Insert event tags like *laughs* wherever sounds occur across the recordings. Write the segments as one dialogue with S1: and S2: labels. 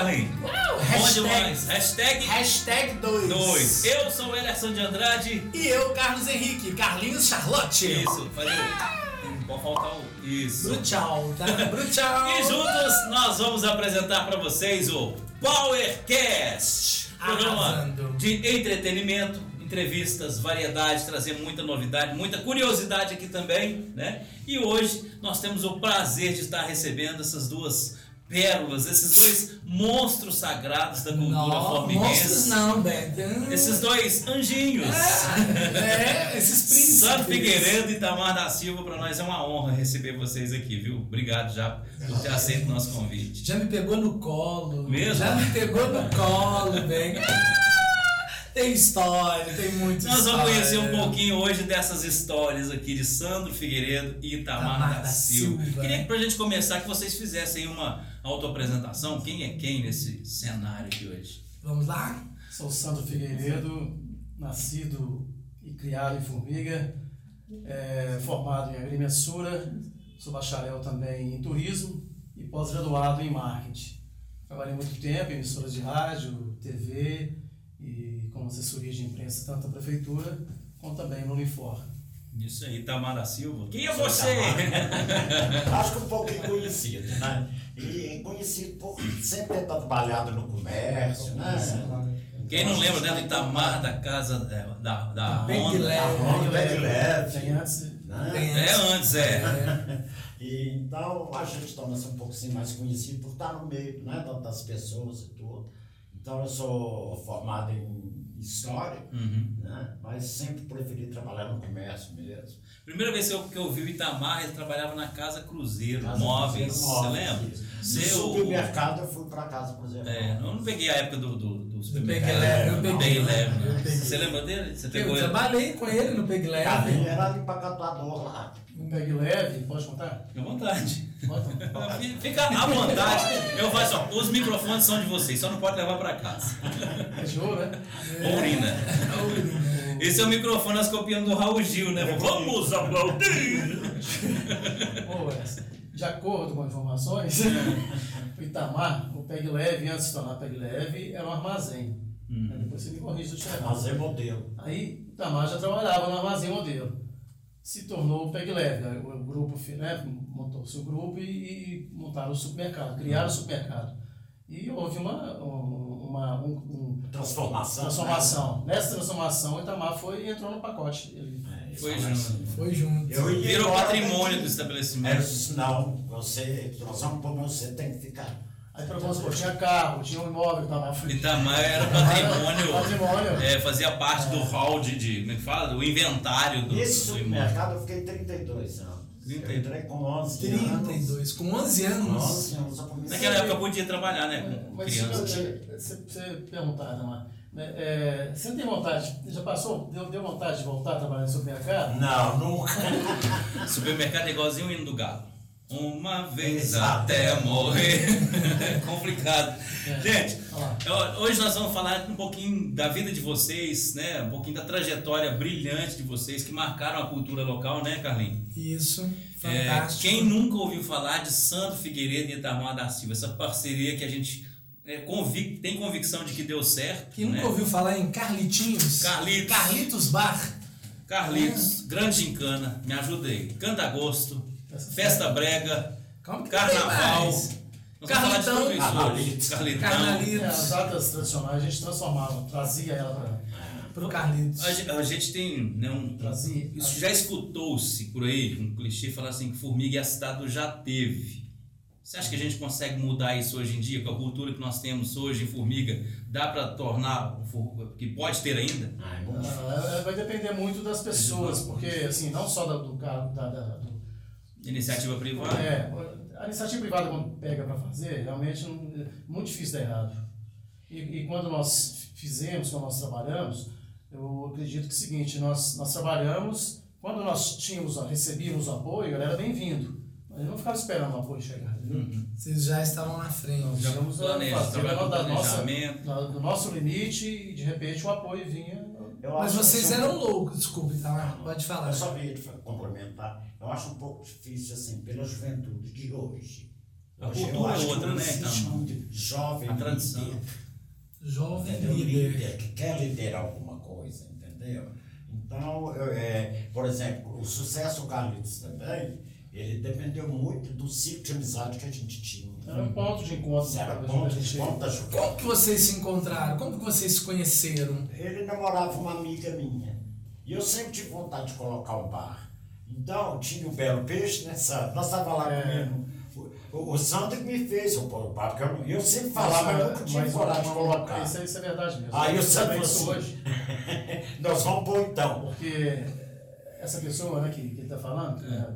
S1: Carlinhos?
S2: Uau,
S1: Bom
S2: hashtag,
S1: demais. Hashtag
S2: hashtag 2.
S1: 2. Eu sou o Elerson de Andrade.
S2: E eu, Carlos Henrique, Carlinhos Charlotte.
S1: Isso, o. Não pode faltar o. Isso.
S2: Brutal, tá? *laughs* Brutal.
S1: E juntos nós vamos apresentar para vocês o PowerCast, programa
S2: Arrasando.
S1: de entretenimento, entrevistas, variedades, trazer muita novidade, muita curiosidade aqui também, né? E hoje nós temos o prazer de estar recebendo essas duas pérolas, esses dois monstros sagrados da cultura
S2: Não, monstros não, Beto.
S1: Esses dois anjinhos.
S2: É, esses *laughs* príncipes.
S1: Sandro Figueiredo e Tamar da Silva, para nós é uma honra receber vocês aqui, viu? Obrigado já por ter aceito o nosso convite.
S2: Já me pegou no colo.
S1: Mesmo?
S2: Já me pegou no colo, bem. *laughs* Tem história, tem muita
S1: Nós
S2: história.
S1: vamos conhecer um pouquinho hoje dessas histórias aqui de Sandro Figueiredo e Itamar
S2: Itamar
S1: da
S2: da
S1: Silva.
S2: Silva.
S1: Queria que pra gente começar que vocês fizessem uma autoapresentação. Quem é quem nesse cenário de hoje?
S2: Vamos lá?
S3: Sou Sandro Figueiredo, nascido e criado em Formiga, é, formado em agrimensura, sou bacharel também em turismo e pós-graduado em marketing. Trabalhei muito tempo em emissoras de rádio, TV e com assessoria de imprensa tanto da prefeitura como também no Unifor.
S1: Isso aí, Itamar da Silva. Quem é você? *laughs*
S4: Acho que um pouquinho conhecido, né? E conhecido por sempre ter trabalhado no comércio, né?
S1: Quem não lembra né, do Itamar da casa é, da, da
S2: Bem de
S1: Honda?
S2: leve.
S4: Bag Leve,
S3: Tem antes,
S4: né?
S2: Tem
S1: É antes, é. *laughs*
S4: E, então a gente torna-se um pouco assim, mais conhecido por estar no meio né, da- das pessoas e tudo. Então eu sou formado em História,
S1: Uhum.
S4: né? mas sempre preferi trabalhar no comércio mesmo.
S1: Primeira vez que eu, que eu vi o Itamar, ele trabalhava na Casa Cruzeiro,
S4: Casa
S1: móveis.
S4: Cruzeiro
S1: Você
S4: Móveis,
S1: lembra?
S4: isso. No supermercado eu fui para casa Cruzeiro.
S1: É, eu não peguei a época do, do, do supermercado.
S2: Peg Leve, eu
S1: Não,
S2: peguei.
S1: Peg Leve, Você lembra dele? Você pegou
S2: Eu
S1: ele?
S2: trabalhei com ele no Peg Leve.
S4: era empacotador lá.
S3: um bag leve, pode contar?
S1: Fica à vontade. *laughs* Fica à vontade. Eu faço, ó, os microfones são de vocês, só não pode levar pra casa.
S3: É ouro, né? *laughs*
S1: Urina. Esse é o microfone, nós copiando do Raul Gil, né? Vamos aplaudir!
S3: Wes, de acordo com informações, *laughs* o Itamar, o Peg Leve, antes de se tornar Peg Leve, era um armazém.
S1: Uhum.
S3: Depois você me corrige se eu estiver errado.
S4: é modelo.
S3: Aí o Itamar já trabalhava no armazém modelo. Se tornou o Peg Leve. né? O grupo né, montou o seu grupo e, e montaram o supermercado, criaram o supermercado. E houve uma, um- uma um- um-
S4: Transformação.
S3: transformação. Nessa transformação, o Itamar foi e entrou no pacote. Ele,
S4: né? É,
S1: Foi
S4: isso
S1: junto.
S4: assim.
S2: Foi junto.
S4: Eu
S1: Virou patrimônio do estabelecimento.
S4: Eu disse, não, você, nós vamos pôr você, tem que ficar.
S3: Aí, para vamos supor, tinha carro, tinha um imóvel, o Itamar foi.
S1: Itamar era *laughs* patrimônio.
S3: Patrimônio.
S1: É, fazia parte do hall de, de. Como é que fala? Do inventário do,
S4: Nesse
S1: do imóvel.
S4: supermercado eu fiquei 32 anos.
S1: 32.
S4: Eu entrei com 11 anos.
S2: 32, com 11
S4: Com
S2: anos.
S4: 11 anos.
S1: Naquela época eu podia trabalhar, né? Com
S3: Mas
S1: criança.
S3: se você, você perguntar, Itamar, né, é, você não tem vontade, já passou, deu, deu vontade de voltar a trabalhar no supermercado?
S4: Não, nunca. *laughs*
S1: Supermercado é igualzinho o hino do galo. Uma vez até morrer. *laughs* É complicado. Gente,
S3: lá.
S1: eu- hoje nós vamos falar um pouquinho da vida de vocês, né? Um pouquinho da trajetória brilhante de vocês que marcaram a cultura local, né, Carlinhos?
S2: Isso,
S1: É,
S2: fantástico.
S1: quem nunca ouviu falar de Sandro Figueiredo e Itamar da Silva, essa parceria que a gente é, convic- tem convicção de que deu certo.
S2: Quem nunca
S1: né?
S2: ouviu falar em Carlitinhos?
S1: Carlitos.
S2: Carlitos Bar.
S1: Carlitos, Grande Gincana, me ajuda aí. Canta Agosto, Festa Brega,
S2: Calma
S1: Carnaval. Nós vamos falar de. Carlitão.
S2: Carnalitos.
S3: É, as datas tradicionais a gente transformava, trazia ela para.
S2: Pro Carlitos.
S1: A gente, a gente tem né, um,
S3: Trazia.
S1: Isso já escutou-se por aí, um clichê falar assim que Formiga é a cidade do já teve. Você acha que a gente consegue mudar isso hoje em dia, com a cultura que nós temos hoje em Formiga? Dá para tornar, um que pode ter ainda?
S4: Ai, bom.
S3: Ah, é, vai depender muito das pessoas, porque assim, não só da- do carro, da, da-
S1: Iniciativa privada?
S3: É, a iniciativa privada quando pega para fazer, realmente é muito difícil dar errado. E, e quando nós fizemos, quando nós trabalhamos, eu acredito que é o seguinte, nós, nós trabalhamos, quando nós tínhamos, recebíamos o apoio, era bem-vindo. Mas não ficava esperando o apoio chegar, entendeu?
S2: Vocês já estavam na frente.
S3: Nós íamos a
S1: Planeja,
S3: fazer
S1: trabalha com
S3: da nossa, do nosso limite e de repente o apoio vinha
S4: eu
S2: Mas
S4: acho
S2: vocês
S4: assim,
S2: eram loucos, desculpe, tá? Pode falar.
S4: Eu só te complementar. Eu acho um pouco difícil, assim, pela juventude de hoje.
S1: A
S4: Hoje eu
S1: cultura é outra,
S4: não
S1: né,
S4: muito jovem
S1: A tradição.
S4: líder,
S2: Jovem
S4: entendeu?
S2: líder
S4: que quer liderar alguma coisa, entendeu? Então, eu, é, por exemplo, o sucesso do Carlitos também, ele dependeu muito do ciclo de amizade que a gente tinha.
S3: Era um ponto de encontro.
S4: Era
S3: pra
S4: ponto de
S3: gente-
S4: ponta
S2: Como que vocês se encontraram? Como que vocês se conheceram?
S4: Ele namorava uma amiga minha. E eu sempre tive vontade de colocar um bar. Então, tinha o Belo Peixe, né, Sandro? Nós estávamos lá
S3: É.
S4: comendo. O, o, Sandro que me fez o pôr o bar, porque eu, eu sempre falava, mas eu nunca tive
S3: Mas,
S4: coragem de colocar.
S3: Isso, é- isso é verdade mesmo.
S4: Aí o
S3: Eu
S4: Sandro falou assim,
S3: hoje. *laughs*
S4: nós vamos pôr então.
S3: Porque essa pessoa né, que, que ele está falando, é. a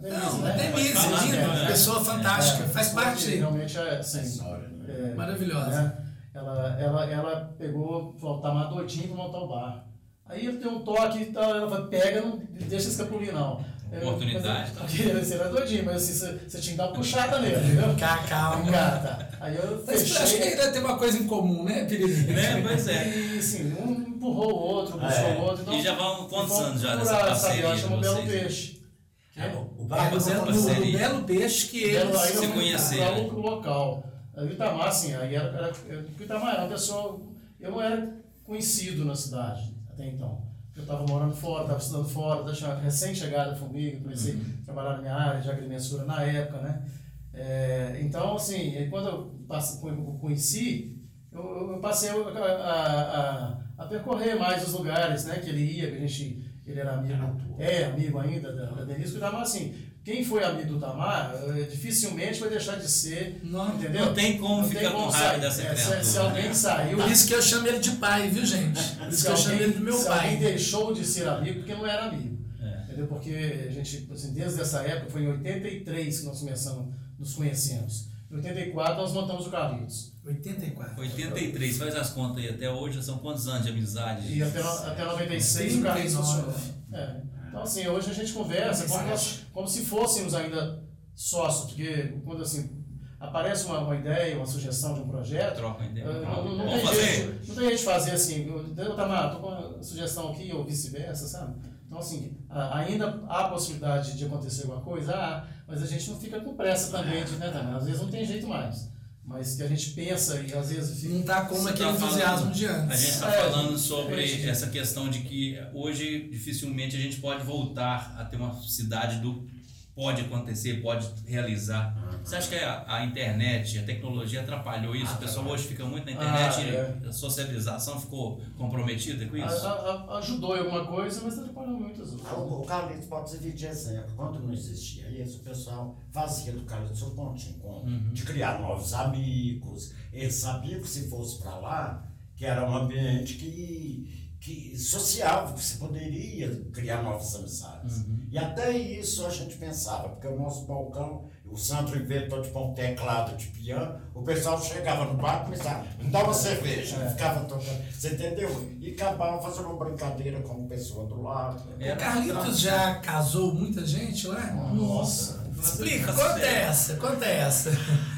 S3: Denise,
S2: Não,
S3: né?
S2: a Denise, linda,
S1: né?
S2: pessoa fantástica,
S3: É,
S2: faz parte.
S3: Realmente é assim.
S4: História, né?
S3: é,
S2: Maravilhosa.
S3: né? Ela, ela, ela pegou, falou, tá mais doidinho pra montar o bar. Aí ele tem um toque e tal, ela falou, pega, não deixa escapulir não. Eu-
S1: Oportunidade,
S3: mas-
S1: tá?
S3: Porque *laughs* você era doidinho, mas assim, você, você tinha que dar uma puxada nele, entendeu?
S2: Cá, calma.
S3: Cara, tá. Aí eu
S2: Mas acho que
S3: fechei.
S2: ainda tem uma coisa em comum, né, Piriri?
S1: Né? Pois é.
S3: E assim, um empurrou o outro, puxou
S4: É.
S3: o outro. Então,
S1: E já vão quantos anos já nessa
S3: essa
S1: parceria
S3: chama Belo? Peixe.
S4: É, o
S2: É, no,
S1: fazendo
S2: no- no Belo Peixe que eles
S1: se
S3: fui
S1: conheceram.
S3: pra o local. Aí O Itamar, assim, aí era, era, o Itamar era uma pessoa. Eu não era conhecido na cidade até então. Eu estava morando fora, estava estudando fora, recém-chegada a Formiga, comecei
S1: Uhum.
S3: a trabalhar na minha área de agrimensura na época, né? É, então, assim, quando eu passe- eu conheci, eu, eu- eu passei a, a, a, a percorrer mais os lugares, né? Que ele ia, que a gente, ele era amigo, é amigo ainda da, da Denise, que o Itamar, assim, quem foi amigo do Tamar, eh, dificilmente vai deixar de ser,
S2: Não,
S3: entendeu?
S1: Não tem como
S3: Não
S1: ficar com
S3: como
S1: raiva dessa
S3: É, se-
S1: criatura.
S3: Se, alguém
S1: né?
S3: saiu,
S2: Por isso que eu chamo ele de pai, viu, gente? Por isso que eu chamo
S3: alguém,
S2: ele de meu
S3: se alguém
S2: pai.
S3: deixou de ser amigo, porque não era amigo.
S1: É.
S3: Entendeu? Porque a gente, assim, desde essa época, foi em 83 que nós começamos, nos conhecemos. Em 84 nós montamos o Carlitos.
S2: 84.
S1: 83, faz as contas aí. Até hoje são quantos anos de amizade?
S3: E até, até 96 o Carlitos
S2: 39.
S3: funcionou. É. Então, assim, hoje a gente conversa como, nós- como se fôssemos ainda sócios, porque quando assim, aparece uma, uma ideia, uma sugestão de um projeto,
S1: Troca uma ideia.
S3: eh, não, não, não tem
S1: fazer?
S3: jeito, não tem jeito de fazer assim, eu, Tamar, tô com uma sugestão aqui, ou vice-versa, sabe? Então, assim, ainda há a possibilidade de acontecer alguma coisa, há, mas a gente não fica com pressa também, de, né, Tamar? Às vezes não tem jeito mais. Mas que a gente pensa e às vezes fica.
S2: Não tá como
S1: Você
S2: aquele
S1: tá
S2: entusiasmo de
S1: A
S2: antes.
S1: gente está
S3: É,
S1: falando sobre
S3: gente.
S1: essa questão de que hoje dificilmente a gente pode voltar a ter uma cidade do pode acontecer, pode realizar. Você acha que a, a internet, a tecnologia atrapalhou isso? O pessoal hoje fica muito na internet
S3: Ah,
S1: e a socialização ficou comprometida com isso?
S3: a- a- ajudou em alguma coisa, mas atrapalhou muitas outras.
S4: O o Carlitos pode servir de exemplo. Quando não existia isso, o pessoal fazia do Carlitos seu ponto de encontro, de criar novos amigos. Ele sabia que se fosse para lá, que era um ambiente que, que social, que se poderia criar novas amizades. E até isso a gente pensava, porque o nosso balcão, o Sandro inventou de pôr um teclado de piano, o pessoal chegava no bar e começava, me dá uma cerveja,
S3: É.
S4: ficava tocando, você entendeu? E acabava fazendo uma brincadeira com a pessoa do lado.
S1: Era
S2: O Carlitos já casou muita gente lá?
S3: Nossa.
S2: Explica, conta essa, conta essa.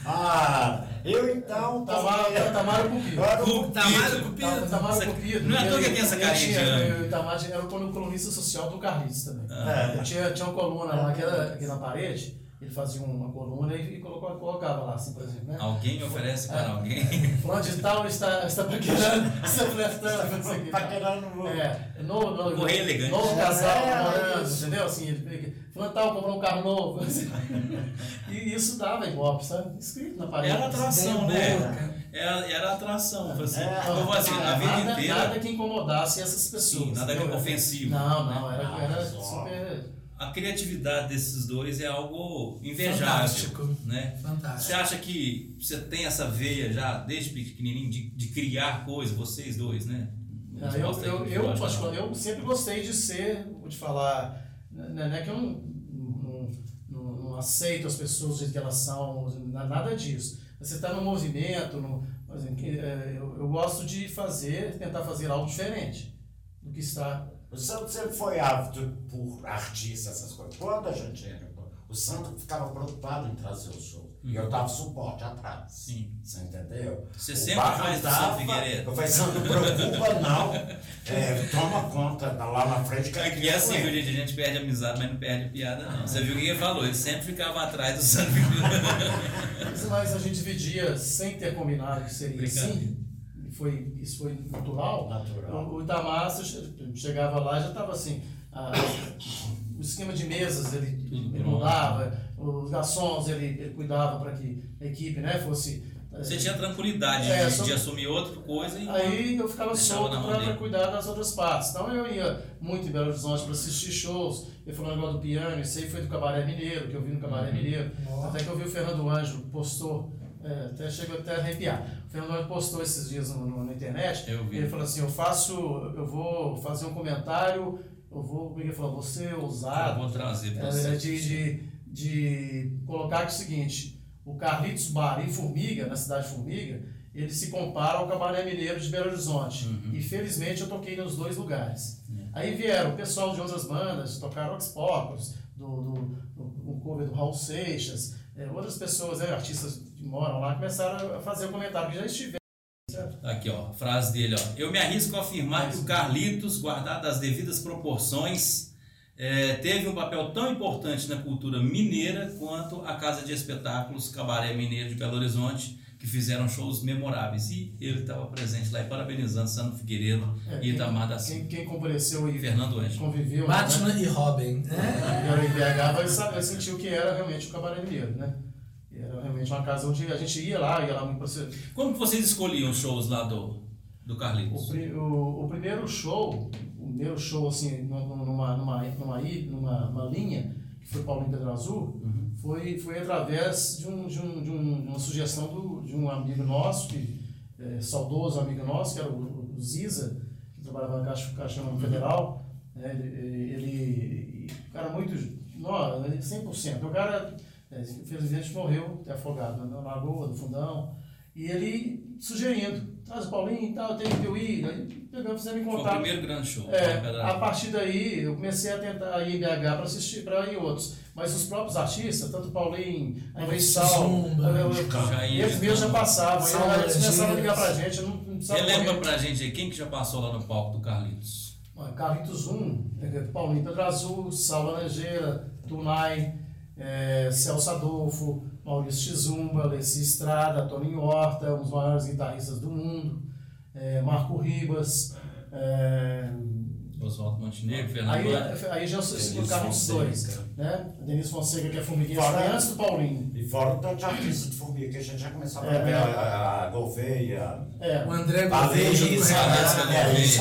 S4: Ah, eu então.
S3: Tamara, Tamara Cupido.
S4: Era o
S1: Cupido.
S2: Tamara Cupido.
S3: Tamara
S1: Essa-
S3: Cupido.
S1: não é à toa que tem essa carinha
S3: O Tamar era o colunista social do Carlitos também.
S4: É.
S3: Ele tinha, tinha uma coluna lá que era aqui na parede, ele fazia uma coluna e, e colocava, colocava lá, assim, por exemplo, né?
S1: Alguém oferece para
S3: É.
S1: alguém. *laughs*
S3: Fulano de tal está, está paquerando, está flertando, não sei o quê.
S4: Paquerando.
S3: É, no, no,
S1: Correio elegante.
S3: Novo casal,
S4: É,
S3: namorando, entendeu? Assim, ele fulano tal comprou um carro novo. *laughs* e isso dava ibope, sabe? Escrito na parede.
S1: Era atração, né? Era, era atração. Assim,
S4: É.
S1: eu vou assim, a vida
S3: nada,
S1: inteira.
S3: nada que incomodasse essas pessoas.
S1: Sim, nada
S3: entendeu?
S1: ofensivo.
S3: Não, não, era,
S4: Ah,
S3: era super.
S1: A criatividade desses dois é algo invejável.
S2: Fantástico.
S1: Né? Você
S2: Fantástico.
S1: acha que você tem essa veia já desde pequenininho de, de criar coisa, vocês dois, né?
S3: Eu, eu, eu,
S1: não.
S3: eu sempre gostei de ser, vou te falar, né, não é que eu não, não, não, não aceito as pessoas do jeito que elas são, na- nada disso. Você está no movimento, no, por exemplo, que, é, eu, eu gosto de fazer, tentar fazer algo diferente do que está.
S4: O Santo sempre foi ávido por artistas, essas coisas. Quando a gente era, o Santo ficava preocupado em trazer o show. E eu dava suporte atrás.
S1: Sim.
S4: Você entendeu?
S1: Você
S4: O
S1: sempre faz Figueiredo.
S4: Eu falei, Santo, não preocupa não. *laughs* É, toma conta lá na frente que
S1: Aqui é assim, viu, gente? A gente perde amizade, mas não perde a piada, não. Você viu o que ele falou? Ele sempre ficava atrás do Santo Figueiredo. *laughs*
S3: Mas- a gente dividia sem ter combinado que seria assim. Foi, isso foi natural.
S4: Natural.
S3: O, o Itamar chegava lá já estava assim. a- o esquema de mesas ele, ele
S1: pronto.
S3: mudava, os garçons ele, ele cuidava para que a equipe né, fosse.
S1: Você tinha tranquilidade
S3: É,
S1: de,
S3: só-
S1: de assumir outra coisa e.
S3: Aí eu ficava solto para cuidar das outras partes. Então eu ia muito em Belo Horizonte para assistir shows. Ele falou um negócio do piano, isso aí foi do Cabaré Mineiro, que eu vi no
S1: Uhum.
S3: Cabaré Mineiro. Até que eu vi o Fernando Ângelo postou, é, até chegou até a arrepiar. O Fernando postou esses dias no, no- na internet.
S1: Eu vi.
S3: Ele falou assim: eu faço, eu vou fazer um comentário, eu vou, como é ele falou? Você é
S1: Eu
S3: ousado.
S1: vou trazer pra
S3: É,
S1: você.
S3: de, de, de colocar que é o seguinte, o Carlitos Bar em Formiga, na cidade de Formiga, ele se compara ao Cabaré Mineiro de Belo Horizonte.
S1: Uhum.
S3: E felizmente eu toquei nos dois lugares.
S1: É.
S3: Aí vieram o pessoal de outras bandas, tocaram Ox Pocos, do, do, do, um cover do Raul Seixas, é, outras pessoas, né, artistas que moram lá, começaram a fazer o comentário que já estiveram.
S1: Aqui, ó, frase dele, ó. Eu me arrisco a afirmar que o Carlitos, guardado as devidas proporções, eh, teve um papel tão importante na cultura mineira quanto a Casa de Espetáculos Cabaré Mineiro de Belo Horizonte, que fizeram shows memoráveis. E ele estava presente lá e parabenizando Sandro Figueiredo
S3: É,
S1: e Itamar da Silva.
S3: Quem, quem compareceu e
S1: Fernando Ângelo.
S3: conviveu né,
S2: Batman e Robin. né?
S3: e era em BH sentir o que era realmente o Cabaré Mineiro, né? Era realmente uma casa onde a gente ia lá, ia lá muito pra ser-
S1: Como que vocês escolhiam os shows lá do, do
S3: O,
S1: Carlitos?
S3: pri- o, o primeiro show, o primeiro show assim, numa, numa, numa, numa, numa, linha, que foi Paulinho Pedro Azul,
S1: Uhum.
S3: foi, foi através de, um, de, um, de, um, de uma sugestão do, de um amigo nosso, que, é, saudoso amigo nosso, que era o, o Ziza, que trabalhava na Caixa, Caixa Econômica Federal. né, ele, ele, um cara muito, não, ele 100%. O cara, infelizmente, morreu, até afogado na, lagoa, no fundão. E ele sugerindo, traz o Paulinho e tal, tem que eu ir. Aí pegamos, fizemos em
S1: Foi o
S3: contato.
S1: primeiro grande show.
S3: É,
S1: né,
S3: a partir daí eu comecei a tentar ir em BH para assistir para ir em outros. Mas os próprios artistas, tanto Paulinho, a
S2: Zumba,
S1: Já ia
S3: eles mesmos já passavam, eles começaram a ligar
S2: Regis.
S3: pra gente, eu não, não
S1: Relembra
S3: correr.
S1: pra gente aí quem que já passou lá no palco do Carlitos.
S3: Carlitos 1, é, Paulinho Pedro Azul, Salva Laranjeira, Tunai, é, Celso Adolfo, Maurício Chizumba, Leci Estrada, Toninho Horta, um dos maiores guitarristas do mundo, é, Marco Ribas, é,
S1: Oswaldo Montenegro, Fernando
S3: Aí,
S1: Ângelo.
S3: aí já se colocaram os dois, né? Denise Fonseca, que é formiguinha,
S4: Fora-
S3: antes do Paulinho.
S4: E fora o tanto de artista de formiga, que a gente já começava
S3: É,
S4: a ver
S3: é.
S4: a, a Gouveia,
S3: É,
S2: O André
S4: a
S2: Gouveia Renato.
S1: é,
S4: é, eles-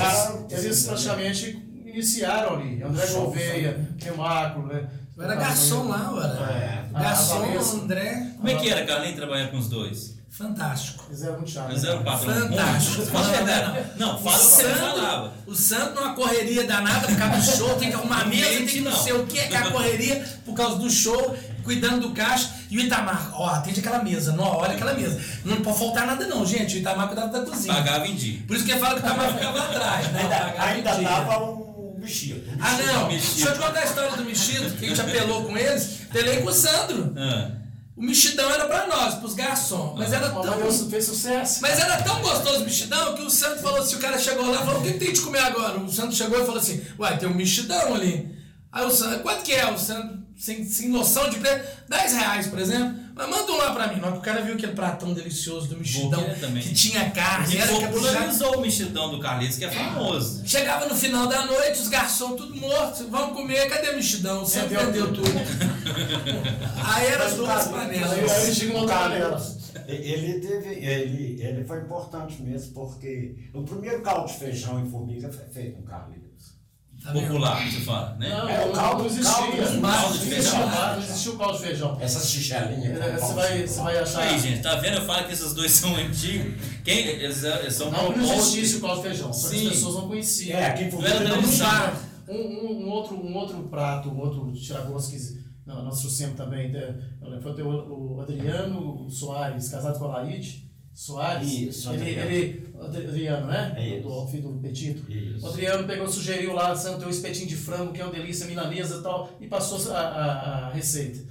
S3: eles praticamente iniciaram ali. André Gouveia, Remarco, né?
S2: Eu era garçom lá, eu era.
S4: É.
S2: Garçom,
S3: Ah.
S2: André,
S1: Como é que era, Carlinhos, trabalhar com os dois?
S2: fantástico.
S3: Eles eram muito chatos.
S1: Eles eram patrão
S2: Fantástico.
S1: Fala a verdade. Não, fala o que você falava.
S2: o Santo numa correria danada por causa do show, tem que arrumar mesa, tem que não
S1: Não.
S2: sei o que, aquela correria por causa do show, cuidando do caixa. E o Itamar, ó, atende aquela mesa, não, olha aquela mesa. Não pode faltar nada não, gente. O Itamar cuidava da cozinha.
S1: Pagava em dia.
S2: Por isso que ele fala que o Itamar ficava atrás, né?
S4: Ainda, ainda dava um um
S2: Ah, não.
S1: Mexido.
S2: Deixa eu te contar a história do Mexido, que a gente apelou com eles. Pelei com o Sandro.
S1: Ah,
S2: O mexidão era pra nós, pros garçons. Mas era
S3: Mas
S2: tão.
S3: Deus fez sucesso.
S2: Mas era tão gostoso o mexidão que o Santo falou assim: o cara chegou lá e falou: o que, tem de comer agora? O Santo chegou e falou assim: uai, tem um mexidão ali. Aí o Santo, quanto que é? O Santo, sem, sem noção de preço, 10 reais, por exemplo. Mas manda um lá pra mim. Na o cara viu aquele pratão delicioso do mexidão, que tinha carne,
S1: E
S2: era caprichado.
S1: popularizou o mexidão do Carlitos, que é famoso.
S2: Chegava no final da noite, os garçons tudo mortos, vamos comer, cadê o mexidão?
S3: Vendeu
S2: vendeu tudo. *laughs* Aí era as duas
S3: Aí
S2: panelas.
S3: aí eles tinham uma panela.
S4: Carlos, ele teve, ele, ele foi importante mesmo, porque o primeiro caldo de feijão em formiga foi feito com Carlitos.
S2: Tá?
S1: Popular, você fala, né?
S3: Não,
S4: É, o caldo-
S3: não existia.
S4: caldo
S1: caldo de
S3: existia
S1: feijão.
S3: Não existia o caldo de feijão.
S4: Essas tigelinhas.
S3: É, Você vai, você vai achar.
S1: Aí, gente, tá vendo? Eu falo que esses dois *laughs* são antigos. Quem, eles, eles são
S3: Não, não existisse o caldo de feijão. Só que as
S1: Sim.
S3: pessoas não conheciam.
S4: É, aqui em formiga
S1: Era
S4: não.
S3: Um, um, um outro, um outro prato, um outro tiragosto que não, nós trouxemos também, né, eu lembro, foi o, o Adriano Soares, casado com a Laide Soares.
S4: Isso,
S3: ele,
S4: Adriano.
S3: ele, Adriano, né?
S4: É
S3: do,
S4: isso.
S3: do filho do Petito.
S4: Isso.
S3: O Adriano pegou, sugeriu lá, Santo, tem um espetinho de frango, que é uma delícia, milanesa e tal, e passou a, a, a receita.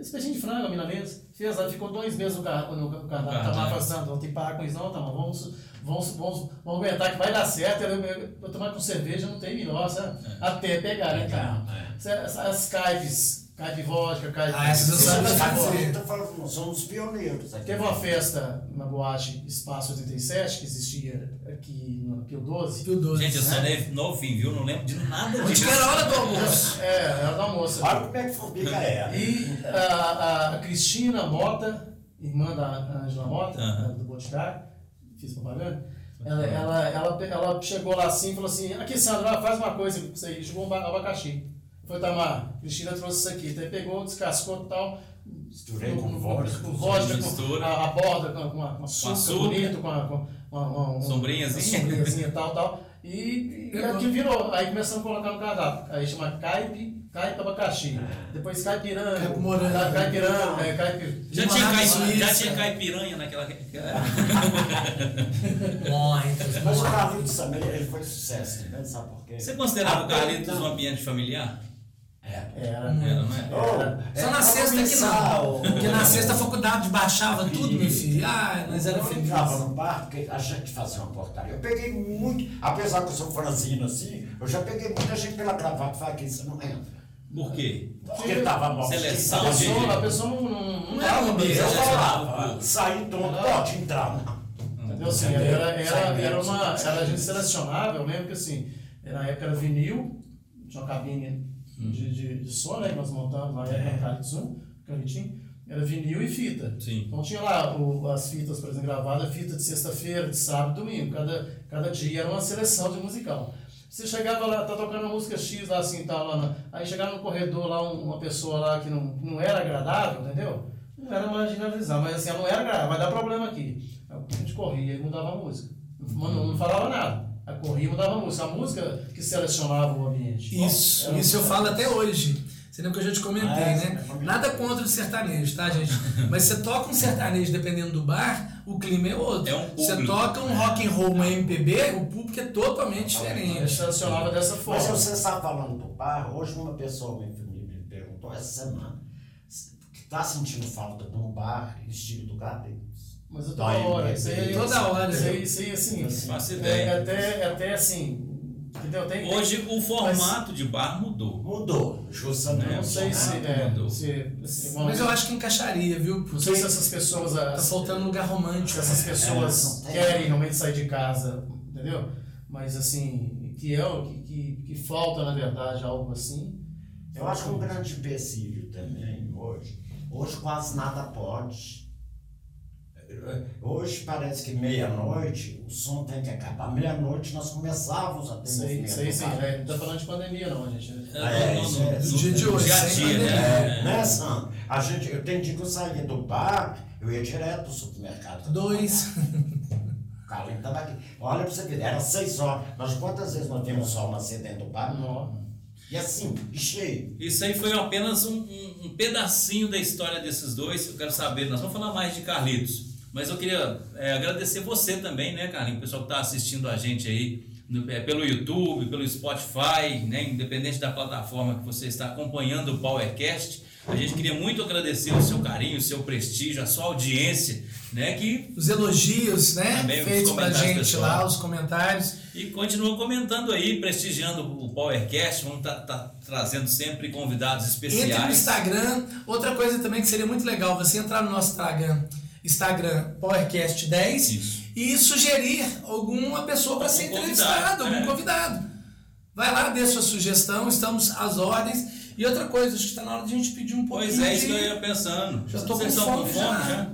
S3: espetinho de frango, milanesa. Fez, ela ficou dois meses no, car no, cardápio.
S1: Cardápio.
S3: Tava afastando, não tem parar com isso, não, tá, vamos, vamos, vamos, vamos aguentar que vai dar certo. Eu, eu, eu tomar com cerveja não tem melhor, sabe? Até pegar, né, cara? As, as caipes, caipe vodka, caipe.
S2: Ah, essas eu sabe
S4: não
S2: fazer.
S4: nós somos pioneiros aqui.
S3: Teve uma festa na boate Espaço 87, que existia aqui no Pio 12.
S2: Pio 12.
S1: Gente, eu sou
S2: né?
S1: novinho, viu? Não lembro de nada disso.
S2: que era a hora do almoço? *laughs*
S3: É, era da moça.
S4: Olha como é que formiga é.
S3: E a, a Cristina Mota, irmã da Angela Mota,
S1: Aham.
S3: do Boticário, fiz propaganda, ela, ela, ela, ela chegou lá assim e falou assim, aqui Sandra, faz uma coisa pra você aí, chegou um ba- abacaxi. Foi tomar, Cristina trouxe isso aqui, então pegou, descascou e tal,
S4: Misturei com vodka.
S3: com vodka,
S1: Mistura.
S3: com a, a borda, com, com, a- com açúcar,
S1: açúcar.
S3: bonito, com, a, com uma, uma, uma,
S1: Sombrinhazinha.
S3: uma sombrinhazinha e tal, tal. E, *laughs* e aqui virou, aí começamos a colocar no cardápio. Aí chama caipe, caipe abacaxi. Depois caipiranga.
S2: Caipe morango.
S3: ca- Caipiranga, é.
S1: Já
S2: Uma
S1: tinha, caipi- já tinha caipiranha naquela. *laughs*
S4: Mas o. Carlitos também, ele foi sucesso também, sabe por quê?
S1: Você considerava o Carlitos
S4: então-
S1: um ambiente familiar?
S4: É.
S3: Era.
S1: Era, não é?
S4: Oh,
S2: Só
S4: é,
S2: na sexta que não. Porque na sexta a faculdade baixava tudo, meu filho. Ah, nós era
S4: eu
S2: felizes.
S4: entrava no bar, porque a gente fazia uma portaria. Eu peguei muito, apesar que eu sou franzino assim, eu já peguei muita gente pela gravata e falei que isso não entra.
S1: Por quê?
S4: Porque tava bom.
S1: Seleção
S3: A
S1: de-
S3: pessoa, a pessoa não, não, não era
S2: é um
S4: Eu
S1: Já
S4: falava, sair tonto, pode entrar. não.
S3: Entendeu? Assim, era, era, era uma. Era, a gente selecionava, eu lembro que assim, na época era vinil, tinha uma cabine de, de, de som, né? Que nós montamos na época no Caritzum, Caritim, era vinil e fita.
S1: Sim.
S3: Então tinha lá o- as fitas, por exemplo, gravadas, fita de sexta-feira, de sábado, domingo. Cada, cada dia era uma seleção de musical. Você chegava lá, tá tocando uma música X lá assim, tal, lá, na- aí chegava no corredor lá um- uma pessoa lá que não, não era agradável, entendeu? Não era marginalizar, mas assim, ela não era agradável, vai dar problema aqui. Aí a gente corria e mudava a música. Não, não falava nada. A corria e mudava a música. A música que selecionava o ambiente.
S2: Isso,
S3: Era-
S2: isso eu falo até hoje. Você lembra que eu já te comentei,
S4: Ah, é,
S2: né?
S4: você comentou.
S2: Nada contra o sertanejo, tá, gente? Mas você toca um sertanejo dependendo do bar, o clima é outro.
S1: É um
S2: você
S1: público.
S2: toca um rock and roll, uma MPB, o público é totalmente
S3: A gente
S2: diferente.
S3: selecionava dessa
S4: Mas
S3: forma.
S4: você está falando do bar, hoje uma pessoa me, perguntou essa semana que está sentindo falta de um bar estilo do Carlitos.
S3: Mas eu
S4: Dá
S3: toda hora.
S4: né?
S3: Isso aí,
S2: Toda hora.
S3: Isso aí, isso aí assim.
S1: Faço
S3: É,
S1: ideia.
S3: até, até assim. Entendeu? Tem, tem-
S1: Hoje o formato de bar mudou.
S4: Mudou, justamente.
S3: não sei se.
S4: né?
S3: É,
S1: mudou.
S3: se, se
S2: Mas eu acho que encaixaria, viu?
S3: Não sei se essas pessoas.
S2: tá
S3: as-
S2: faltando um lugar romântico.
S3: se essas pessoas
S4: É, não tem.
S3: querem realmente sair de casa, entendeu? Mas assim, que é o que, que, que falta, na verdade, algo assim.
S4: Eu acho que um grande empecilho também hoje. Hoje quase nada pode. Hoje parece que meia-noite o som tem que acabar. Meia-noite nós começávamos a ter
S3: aí,
S4: movimento.
S3: sim. né? Não tá falando de pandemia, não, gente.
S4: É,
S1: No- no-
S4: isso é.
S1: no-
S2: Do dia de hoje,
S1: Dia a
S2: pandemia.
S1: né?
S4: Né, Sam? A gente, eu tenho dia que eu saía do bar, eu ia direto pro supermercado.
S2: Dois.
S4: O Carlinhos estava aqui. Olha pra você ver, era seis horas. Nós quantas vezes nós vimos sol nascer dentro do bar?
S3: Não.
S4: E assim, e cheio.
S1: Isso aí foi apenas um, um- um pedacinho da história desses dois. Eu quero saber, nós vamos falar mais de Carlitos. Mas eu queria é, agradecer você também, né, Carlinhos? O pessoal que está assistindo a gente aí no- é, pelo YouTube, pelo Spotify, né? Independente da plataforma que você está acompanhando o PowerCast. A gente queria muito agradecer o seu carinho, o seu prestígio, a sua audiência, né? Que
S2: Os elogios, né?
S1: Também os
S2: Feitos pra gente
S1: pessoal.
S2: lá, os comentários.
S1: E continua comentando aí, prestigiando o PowerCast. Vamos estar trazendo sempre convidados especiais.
S2: Entre no Instagram. Outra coisa também que seria muito legal, você entrar no nosso Instagram, Instagram PowerCast10
S1: Isso.
S2: e sugerir alguma pessoa para ser entrevistada, algum
S1: é.
S2: convidado. Vai lá, dê sua sugestão, estamos às ordens. E outra coisa, acho que está na hora de a gente pedir um pouquinho
S1: Pois é, isso
S2: de...
S1: que eu ia pensando.
S2: Já
S1: Vocês
S2: com fome
S1: fome
S2: já.
S1: já?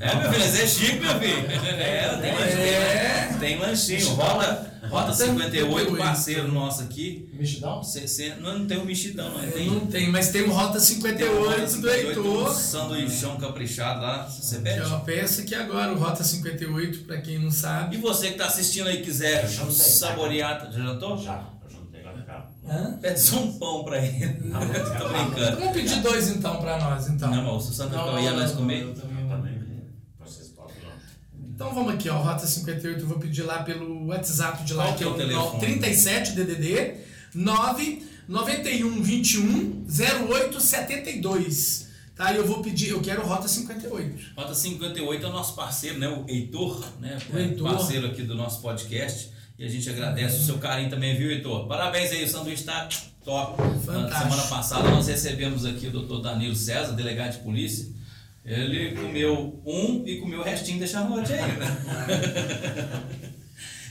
S1: É, meu filho, é chique, meu filho. É, tem lanchinho.
S2: É.
S1: Tem lanchinho. Rota, Rota 58,
S2: 58.
S1: parceiro nosso aqui.
S3: Mexidão?
S1: Cê, cê, não, não tem o mexidão, não. Tem,
S2: Não tem, mas tem o Rota
S1: tem o Rota
S2: 58 do
S1: 58, um
S2: Heitor.
S1: sanduichão caprichado lá. Você pede?
S2: Já peça aqui agora, o Rota 58, para quem não sabe.
S1: E você que está assistindo aí quiser
S4: Eu
S1: saborear, já jantou?
S4: Já, eu já não tenho lá no carro.
S2: Hã?
S1: Pede só um pão pra ele. Tô brincando.
S2: Vamos pedir dois então para nós, então.
S1: Não, mas o Santa ia nós comer.
S3: eu também
S4: Eu
S3: não.
S4: também, vocês podem lá.
S2: Então vamos aqui, ó, Rota 58, eu vou pedir lá pelo WhatsApp de lá,
S1: Qual
S2: que é
S1: é
S2: o
S1: telefone?
S2: 37 DDD 91 21 08 72. Tá? E eu vou pedir, eu quero Rota 58.
S1: Rota 58 é o nosso parceiro, né? O Heitor, né?
S2: O Heitor.
S1: Parceiro aqui do nosso podcast. E a gente agradece o seu carinho também, viu, Heitor? Parabéns aí, o sanduíche tá top. Na
S2: Fantástico.
S1: semana passada nós recebemos aqui o doutor Danilo César, delegado de polícia. Ele comeu um e comeu o restinho da charlotte aí, né? *laughs*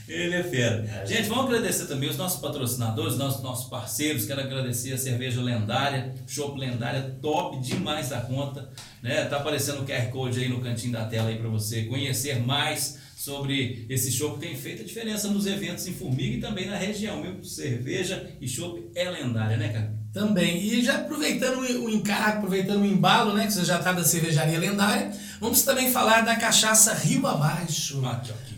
S1: Ele é fera. Gente, vamos agradecer também os nossos patrocinadores, nossos, nossos parceiros. Quero agradecer a cerveja lendária, Chopp Lendária, top demais da conta. Né? Tá aparecendo o QR Code aí no cantinho da tela aí para você conhecer mais sobre esse chopp que tem feito a diferença nos eventos em Formiga e também na região. Meu, cerveja e chopp é lendária, né, cara?
S2: Também. E já aproveitando o encargo, aproveitando o embalo, né? Que você já tá da cervejaria lendária, vamos também falar da cachaça Rio Abaixo.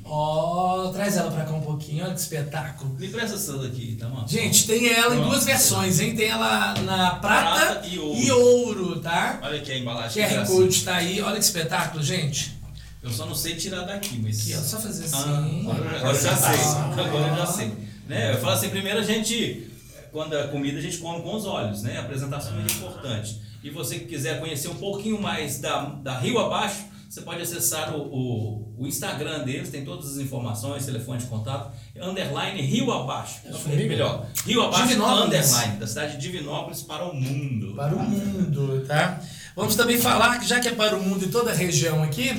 S2: Ó, traz ela pra cá um pouquinho, olha que espetáculo.
S1: Me presta essa daqui, tá, mano?
S2: Gente, tem ela em
S1: Pronto.
S2: duas versões, hein? Tem ela na prata,
S1: Prata e ouro.
S2: e ouro, tá?
S1: Olha aqui a embalagem.
S2: QR
S1: é assim.
S2: Code tá aí, olha que espetáculo, gente.
S1: Eu só não sei tirar daqui, mas.
S2: Aqui, ó, só fazer
S1: Ah,
S2: assim.
S1: agora, agora eu já sei.
S2: Ah.
S1: Agora eu já sei. Né? Eu falo assim, primeiro a gente, quando a comida a gente come com os olhos, né? A apresentação é muito importante. E você que quiser conhecer um pouquinho mais da, da Rio Abaixo, você pode acessar o, o, o Instagram deles, tem todas as informações, telefone de contato, underline Rio Abaixo. Eu falei melhor. Rio Abaixo
S2: Divinópolis.
S1: underline, da cidade de Divinópolis para o mundo.
S2: Para o mundo, tá? Vamos também falar, que já que é para o mundo e toda a região aqui,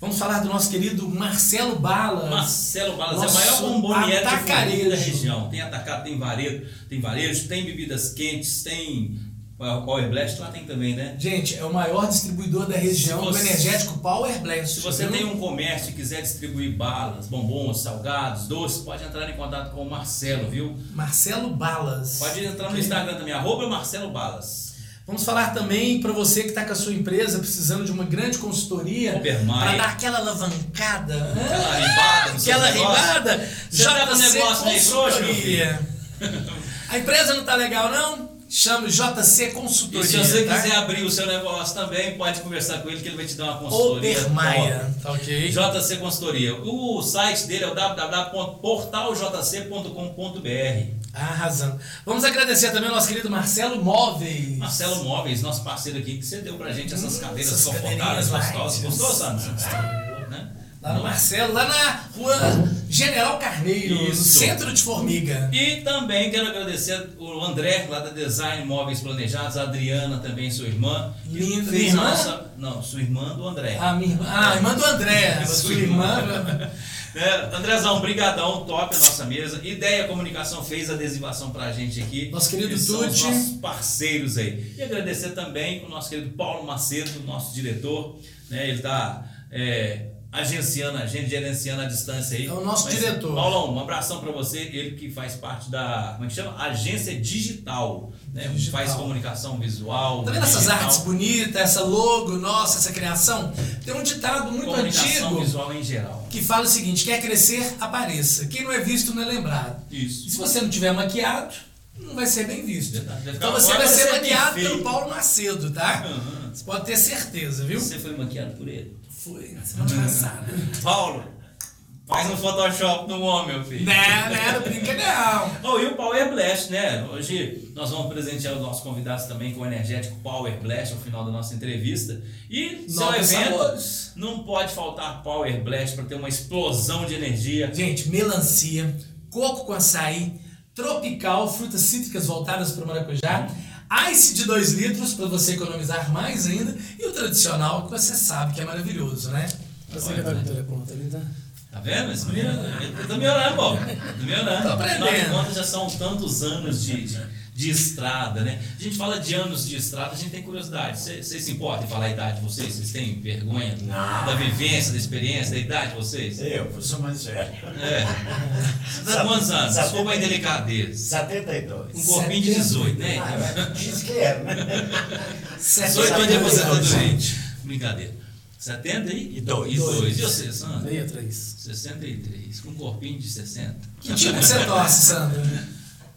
S2: vamos falar do nosso querido Marcelo Balas.
S1: Marcelo Balas
S2: Nosso
S1: é o maior bomboniere de
S2: atacarejo.
S1: Formiga da região. Tem atacado, tem varejo, tem varejo, tem bebidas quentes, tem o Power Blast lá tem também, né?
S2: Gente, é o maior distribuidor da região
S1: Se
S2: do
S1: você-
S2: energético Power Blast.
S1: Se você
S2: viu?
S1: tem um comércio e quiser distribuir balas, bombons, salgados, doces, pode entrar em contato com o Marcelo, viu?
S2: Marcelo Balas.
S1: Pode entrar no Instagram também, arroba Marcelo Balas.
S2: Vamos falar também para você que está com a sua empresa precisando de uma grande consultoria para dar aquela alavancada?
S1: Aquela seu
S2: aquela
S1: negócio.
S2: rimada.
S1: Você tá com
S2: JC
S1: negócio
S2: Consultoria. *laughs* A empresa não tá legal não? Chama JC
S1: E
S2: Consultoria.
S1: se você
S2: tá?
S1: quiser abrir o seu negócio também, pode conversar com ele que ele vai te dar uma consultoria.
S2: Obermaia, tá ok?
S1: JC Consultoria. O site dele é o www.portaljc.com.br.
S2: Arrasando. Vamos agradecer também ao nosso querido Marcelo Móveis.
S1: Marcelo Móveis, nosso parceiro aqui, que cedeu pra gente essas
S2: Hum,
S1: cadeiras
S2: essas
S1: confortáveis, gostosas. Gostou, Sandro? Né?
S2: Lá no Marcelo, lá na rua General Carneiro, no
S1: Isso.
S2: centro de Formiga.
S1: E também quero agradecer o André, lá da Design Móveis Planejados, a Adriana, também sua irmã.
S2: Linda. Minha irmã?
S1: nossa- Não, sua irmã do André.
S2: A minha irmã, ah, irmã do André, *laughs*
S1: Sua
S2: sua
S1: irmã.
S2: irmã.
S1: É, Andrezão, brigadão, top a nossa mesa. Ideia Comunicação fez a adesivação pra gente aqui.
S2: Nosso querido
S1: Eles são nossos parceiros aí. E agradecer também o nosso querido Paulo Macedo, nosso diretor. Né? Ele está agenciando a gente, gerenciando a distância aí.
S2: É o nosso diretor.
S1: Paulão, um abração para você. Ele que faz parte da, como é que chama? Agência Digital. Né?
S2: Digital.
S1: Faz comunicação visual.
S2: Tá vendo essas
S1: digital,
S2: artes bonitas, essa logo nossa, essa criação? Tem um ditado muito
S1: Comunicação
S2: antigo
S1: visual em geral.
S2: Que fala o seguinte: quer crescer, apareça. Quem não é visto não é lembrado. E
S1: Isso.
S2: se você não tiver maquiado, não vai ser bem visto.
S1: Verdade, vai
S2: Então você
S1: vai
S2: ser
S1: ser
S2: maquiado pelo. Paulo Macedo, tá?
S1: Aham.
S2: Você pode ter certeza, viu?
S1: Você foi maquiado por ele.
S2: Foi na semana passada. *laughs*
S1: Paulo, faz um Photoshop no homem, meu filho.
S2: Não, não, não brinca não.
S1: Oh, e o Power Blast, né? Hoje nós vamos presentear os nossos convidados também com o energético Power Blast ao final da nossa entrevista. E seu
S2: Novos
S1: evento
S2: sabores.
S1: não pode faltar Power Blast para ter uma explosão de energia.
S2: Gente, melancia, coco com açaí, tropical, frutas cítricas voltadas para o maracujá, ice de 2 litros para você economizar mais ainda e o tradicional que você sabe que é maravilhoso, né?
S3: Você que tá com o tá?
S1: Tá vendo? Esse menino, ele tá melhorando, pô. Tá melhorando.
S2: Tô aprendendo.
S1: Afinal de contas, já são tantos anos de, de, de estrada, né? A gente fala de anos de estrada, a gente tem curiosidade. Vocês se importam em falar a idade de vocês? Vocês têm vergonha da vivência, da experiência, da idade de vocês?
S4: Eu, eu sou mais velho.
S1: É. Você tá quantos anos? Desculpa a indelicadeza.
S4: 72.
S1: Um corpinho de 18, né?
S4: Ah, diz que é, né?
S1: 18 anos de
S2: 72
S1: aposentadoria. Brincadeira. 70 e?
S4: E dois.
S1: Você, Sandro?
S3: 63.
S1: 63. Com um corpinho de 60.
S2: Que time que você torce, Sandro?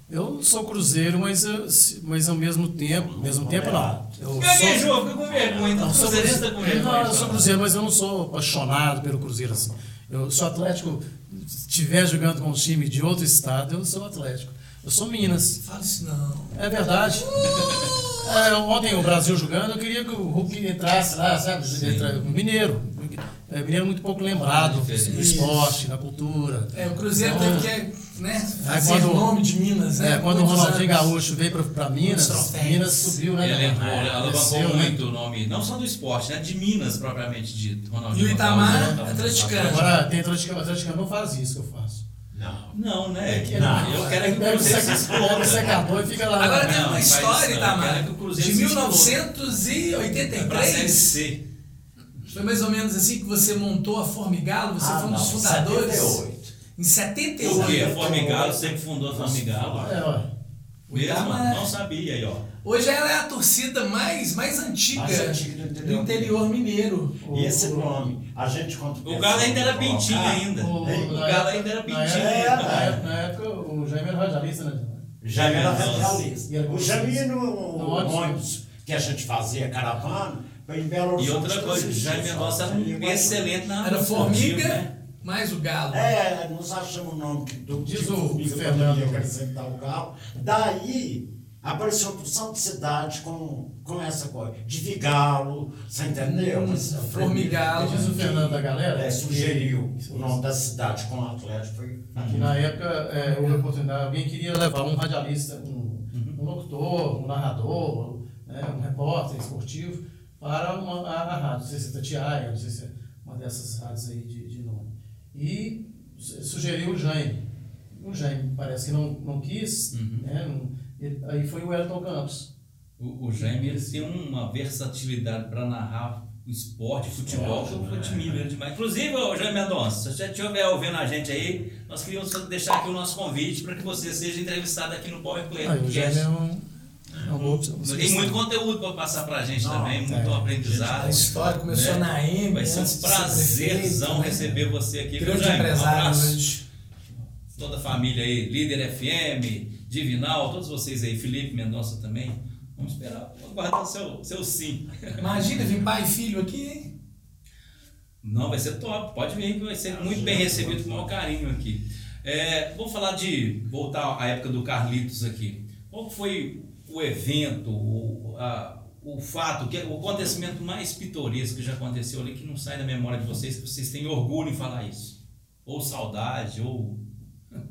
S3: Eu sou cruzeiro, mas, eu, mas ao mesmo tempo. mesmo tempo não. Eu
S1: Gaguejou, fica com vergonha. Então,
S3: Não, sou
S1: você
S3: cruzeiro,
S1: com vergonha.
S3: não, eu
S1: então.
S3: sou cruzeiro, mas eu não sou apaixonado pelo cruzeiro assim. Eu sou atlético, se estiver jogando com um time de outro estado, eu sou atlético. Eu sou Minas.
S2: Fala isso não.
S3: É verdade. É, ontem o Brasil jogando, eu queria que o Hulk entrasse lá, sabe? Entra- Mineiro. É, mineiro muito pouco lembrado no esporte, na cultura.
S2: É, o Cruzeiro
S3: Então,
S2: teve que né,
S3: Aí
S2: fazer
S3: quando-
S2: nome de Minas, né?
S3: É, quando o Ronaldinho. Gaúcho veio pra, pra Minas. Minas subiu, né?
S1: Ele entrou,
S3: É,
S1: alavancou
S3: né?
S1: muito o nome, não só do esporte, né? De Minas, propriamente dito. Ronaldinho
S2: E o Itamar,
S1: Gonçalves, né?
S2: atleticano.
S3: Agora, tem atleticano, atleticano não faz isso que eu faço.
S4: Não.
S1: Não, né?
S4: Não.
S1: Eu quero que o
S3: o
S1: Cruzeiro se
S3: o
S1: exploda.
S3: secador e fica lá.
S2: Agora tem uma história, Itamar,
S1: o Cruzeiro
S2: de
S1: se exploda. É pra Série
S2: 1983.
S1: C.
S2: Foi mais ou menos assim que você montou a Formigalo, você
S4: Ah,
S2: foi um dos fundadores.
S4: 78.
S2: Em 78.
S1: Por quê? A Formigalo, você que fundou a Formigalo.
S3: É, ó.
S1: Mesmo? Não sabia aí, ó.
S2: Hoje ela é a torcida mais, mais antiga,
S4: Mais antiga do interior.
S2: interior mineiro.
S4: E esse nome, a gente quando
S1: O Galo ainda era pintinho ainda.
S3: O,
S1: O
S3: na
S1: Galo ainda era
S3: na
S1: pintinho.
S3: época-
S4: É,
S3: na época- Na época, o Jaime era radialista, né?
S4: Já era radialista.
S3: E era
S4: O Jamie
S3: se-
S4: no,
S3: no ônibus.
S4: ônibus que a gente fazia caravana, foi em Belo
S1: E
S4: Horizonte.
S1: outra coisa, o Jaime Mendonça era um excelente na
S2: Era Formiga,
S1: né?
S2: Mais o Galo.
S4: É, nós achamos o nome que do
S3: Diz
S4: tipo
S3: o Fernando.
S4: acrescentar o galo. Daí apareceu a porção de cidade com, com essa coisa. De Vigalo, você entendeu?
S2: Hum,
S4: Mas,
S2: Formigalo.
S3: Diz o Fernando da galera.
S4: É, sugeriu o nome da cidade com o Atlético. Foi
S3: Que na época é, houve a oportunidade, alguém queria levar um radialista, um, um locutor, um narrador, né, um repórter esportivo para uma, a, a rádio. Não sei se é Tatiaia, não sei se é uma dessas rádios aí de. E su- sugeriu o Jaime. O Jaime parece que não, não quis, né, não- aí foi o Elton Campos.
S1: O, o Jaime ele tem uma versatilidade para narrar o esporte, futebol, vou admiro ele demais. Inclusive, ô Jaime Mendonça, se você estiver ouvindo a gente aí, nós queríamos deixar aqui o nosso convite para que você seja entrevistado aqui no Power Play.
S3: Ah, o Jaime é um, é.
S1: Tem muito conteúdo para passar para a gente
S4: Não,
S1: também, muito
S3: é.
S1: aprendizado.
S2: A história começou
S1: né?
S2: na M.
S1: Vai ser um prazerzão
S2: né?
S1: receber você aqui.
S2: Grande
S1: Jaime? Um
S2: empresário
S1: abraço.
S2: hoje.
S1: Toda a família aí, Líder FM, Divinal, todos vocês aí, Felipe Mendonça também. Vamos esperar, vamos guardar o seu, seu sim.
S2: Imagina vir pai e filho aqui, hein?
S1: Não, vai ser top. Pode vir que vai ser muito bem recebido com o maior carinho aqui. É, vamos falar de voltar à época do Carlitos aqui. Qual foi o evento, o, a- o fato, que, o acontecimento mais pitoresco que já aconteceu ali que não sai da memória de vocês, que vocês têm orgulho em falar isso? Ou saudade, ou. *laughs*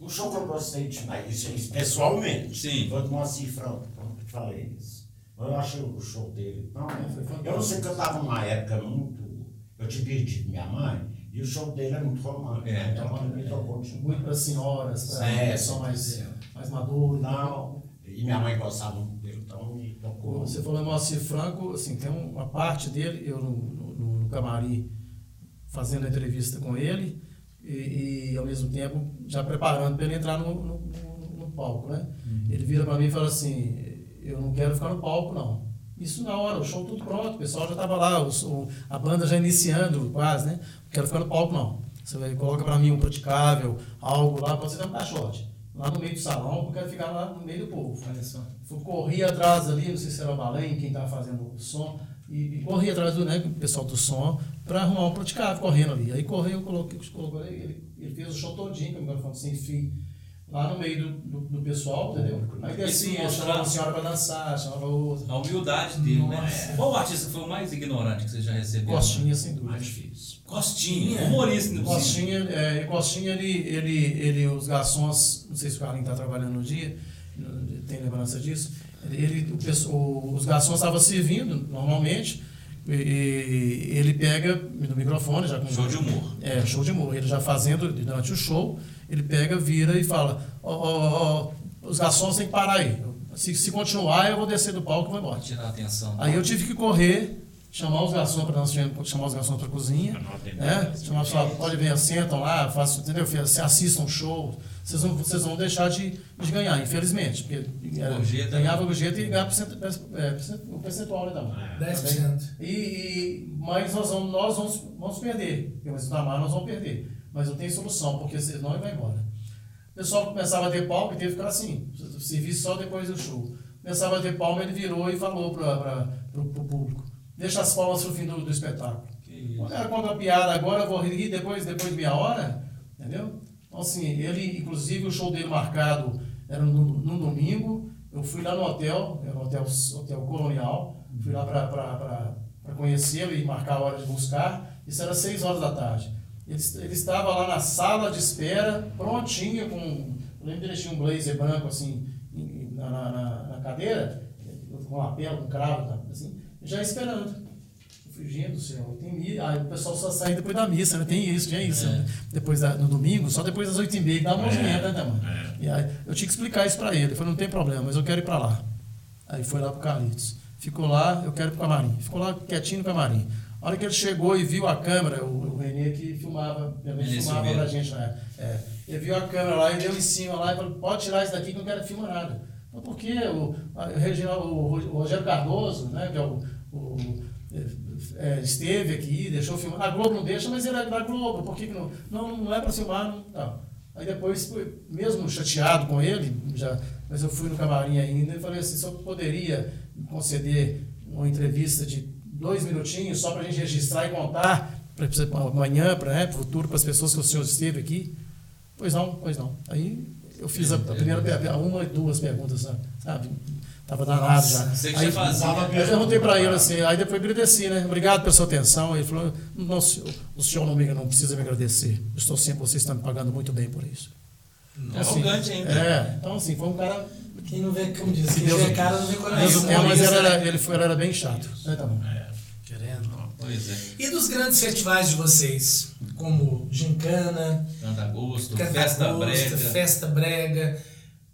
S4: O show que eu gostei demais, pessoalmente.
S1: Sim.
S4: Foi do Moacir Franco, pronto, que falei isso. Eu achei o show dele. Não,
S3: É, foi fantástico.
S4: eu não sei que eu estava numa época muito. Eu tinha perdido minha mãe, e o show dele é muito romântico.
S1: É.
S4: então ele me tocou.
S3: Muito para senhoras, para
S4: É,
S3: pessoal mais, mais maduro. e tal.
S4: Não, e minha mãe gostava muito dele, então me tocou.
S3: Você falou em Moacir Franco, assim, tem uma parte dele, eu no, no, no camarim fazendo a entrevista com ele e, e, ao mesmo tempo já preparando para ele entrar no, no, no- palco, né? Ele vira para mim e fala assim, eu não quero ficar no palco não. Isso na hora, o show tudo pronto, o pessoal já estava lá, o, a banda já iniciando quase, né? Não quero ficar no palco não. Você coloca para mim um praticável, algo lá, pode ser um caixote. Lá no meio do salão, eu quero ficar lá no meio do povo.
S1: Olha só.
S3: Fui corri atrás ali, não sei se era o Balém, quem estava fazendo o som, e, e corri atrás do né, pessoal do som para arrumar um praticável correndo ali. Aí corri, eu coloquei, coloquei ele, ele fez o show todinho com o microfone sem fio, lá no meio do, do, do pessoal, entendeu? Aí descia,
S1: Isso
S3: chamava uma senhora para dançar, chamava outra.
S1: A humildade dele, né?
S3: Nossa.
S1: Qual o artista que foi o mais ignorante que você já recebeu?
S3: Costinha, sem dúvida.
S4: Mais difícil.
S1: Costinha, humorista.
S3: Costinha, é, e Costinha ele, ele, ele, os garçons, não sei se o Carlinhos está trabalhando no dia, tem lembrança disso, ele, ele- o pesso- o- os garçons estavam servindo normalmente, e, e ele pega no microfone, já com
S1: Show de humor.
S3: É, show de humor. Ele já fazendo durante o show, ele pega, vira e fala: ó, ó, ó, os garçons têm que parar aí. Se, se continuar, eu vou descer do palco e vou embora.
S1: Tirar atenção.
S3: Aí eu tive que correr, chamar os garçons para chamar os garçons para a cozinha, né? Chamar falar, pode vir, sentam lá, façam, entendeu? Se assistam o show, vocês vão, vocês vão deixar de, de ganhar, infelizmente, porque era,
S1: Gorjeta.
S3: ganhava gorjeta e ganhava é, o percentual né, da
S4: É.
S2: 10%.
S3: e, e, mas nós vamos, nós vamos, vamos perder, porque o Itamar nós vamos perder, mas não tem solução, porque senão ele vai embora. O pessoal começava a ter palco e teve que ficar assim, o serviço só depois do show. Começava a ter palma, ele virou e falou para o público, deixa as palmas pro fim do, do espetáculo. Quando era conta a piada, agora eu vou rir depois, depois de meia hora, entendeu? Então, assim, ele, inclusive, o show dele marcado era no, domingo. Eu fui lá no hotel, era um hotel, hotel colonial, fui lá para conhecê-lo e marcar a hora de buscar. Isso era 6 horas da tarde. Ele, ele estava lá na sala de espera, prontinho, com. Eu lembro que ele tinha um blazer branco assim, na, na, na cadeira, com lapela, com cravo, assim, já esperando. Gente do céu, tem missa. Ah, o pessoal só sai depois da missa, né? Tem isso, tinha isso. É. Né? Depois da, no domingo, só depois das oito e meia, dá uma é. né, mano? É. E aí, eu tinha que explicar isso pra ele. Ele falou, não tem problema, mas eu quero ir pra lá. Aí foi lá pro Carlitos. Ficou lá, eu quero ir pro camarim. Ficou lá quietinho no camarim. A hora que ele chegou e viu a câmera, o, o Renê que filmava, realmente filmava pra gente lá. É, ele viu a câmera lá e deu em cima lá e falou, pode tirar isso daqui que eu não quero filmar nada. Mas por quê? O, o, o, Rogério Cardoso, né, que é o, o é, esteve aqui, deixou filmar. A Globo não deixa, mas ele é da Globo, por que, que não? Não, não é para filmar, não. não. Aí depois, mesmo chateado com ele, já, mas eu fui no camarim ainda e falei assim, só poderia conceder uma entrevista de dois minutinhos só para a gente registrar e contar para amanhã, para né, futuro, para as pessoas que o senhor esteve aqui? Pois não, pois não. Aí eu fiz a, a primeira uma e duas perguntas, sabe? Tava danado já.
S1: Você que aí, fazia.
S3: Eu perguntei para ele assim, aí depois agradeci, né? Obrigado pela sua atenção. Ele falou, não, o senhor não, me, não precisa me agradecer. Eu estou sempre, vocês estão me pagando muito bem por isso.
S1: Então, assim, Arrogante ainda.
S3: É, então assim, foi um cara.
S2: Quem não vê, como diz, quem Deus, vê cara não vê coração.
S3: É, mas ele era, ele, foi, ele era bem chato. É, tá bom. É.
S2: Pois é. E dos grandes festivais de vocês? Como Gincana,
S1: Canta Agosto, Festa Brega.
S2: Festa Brega.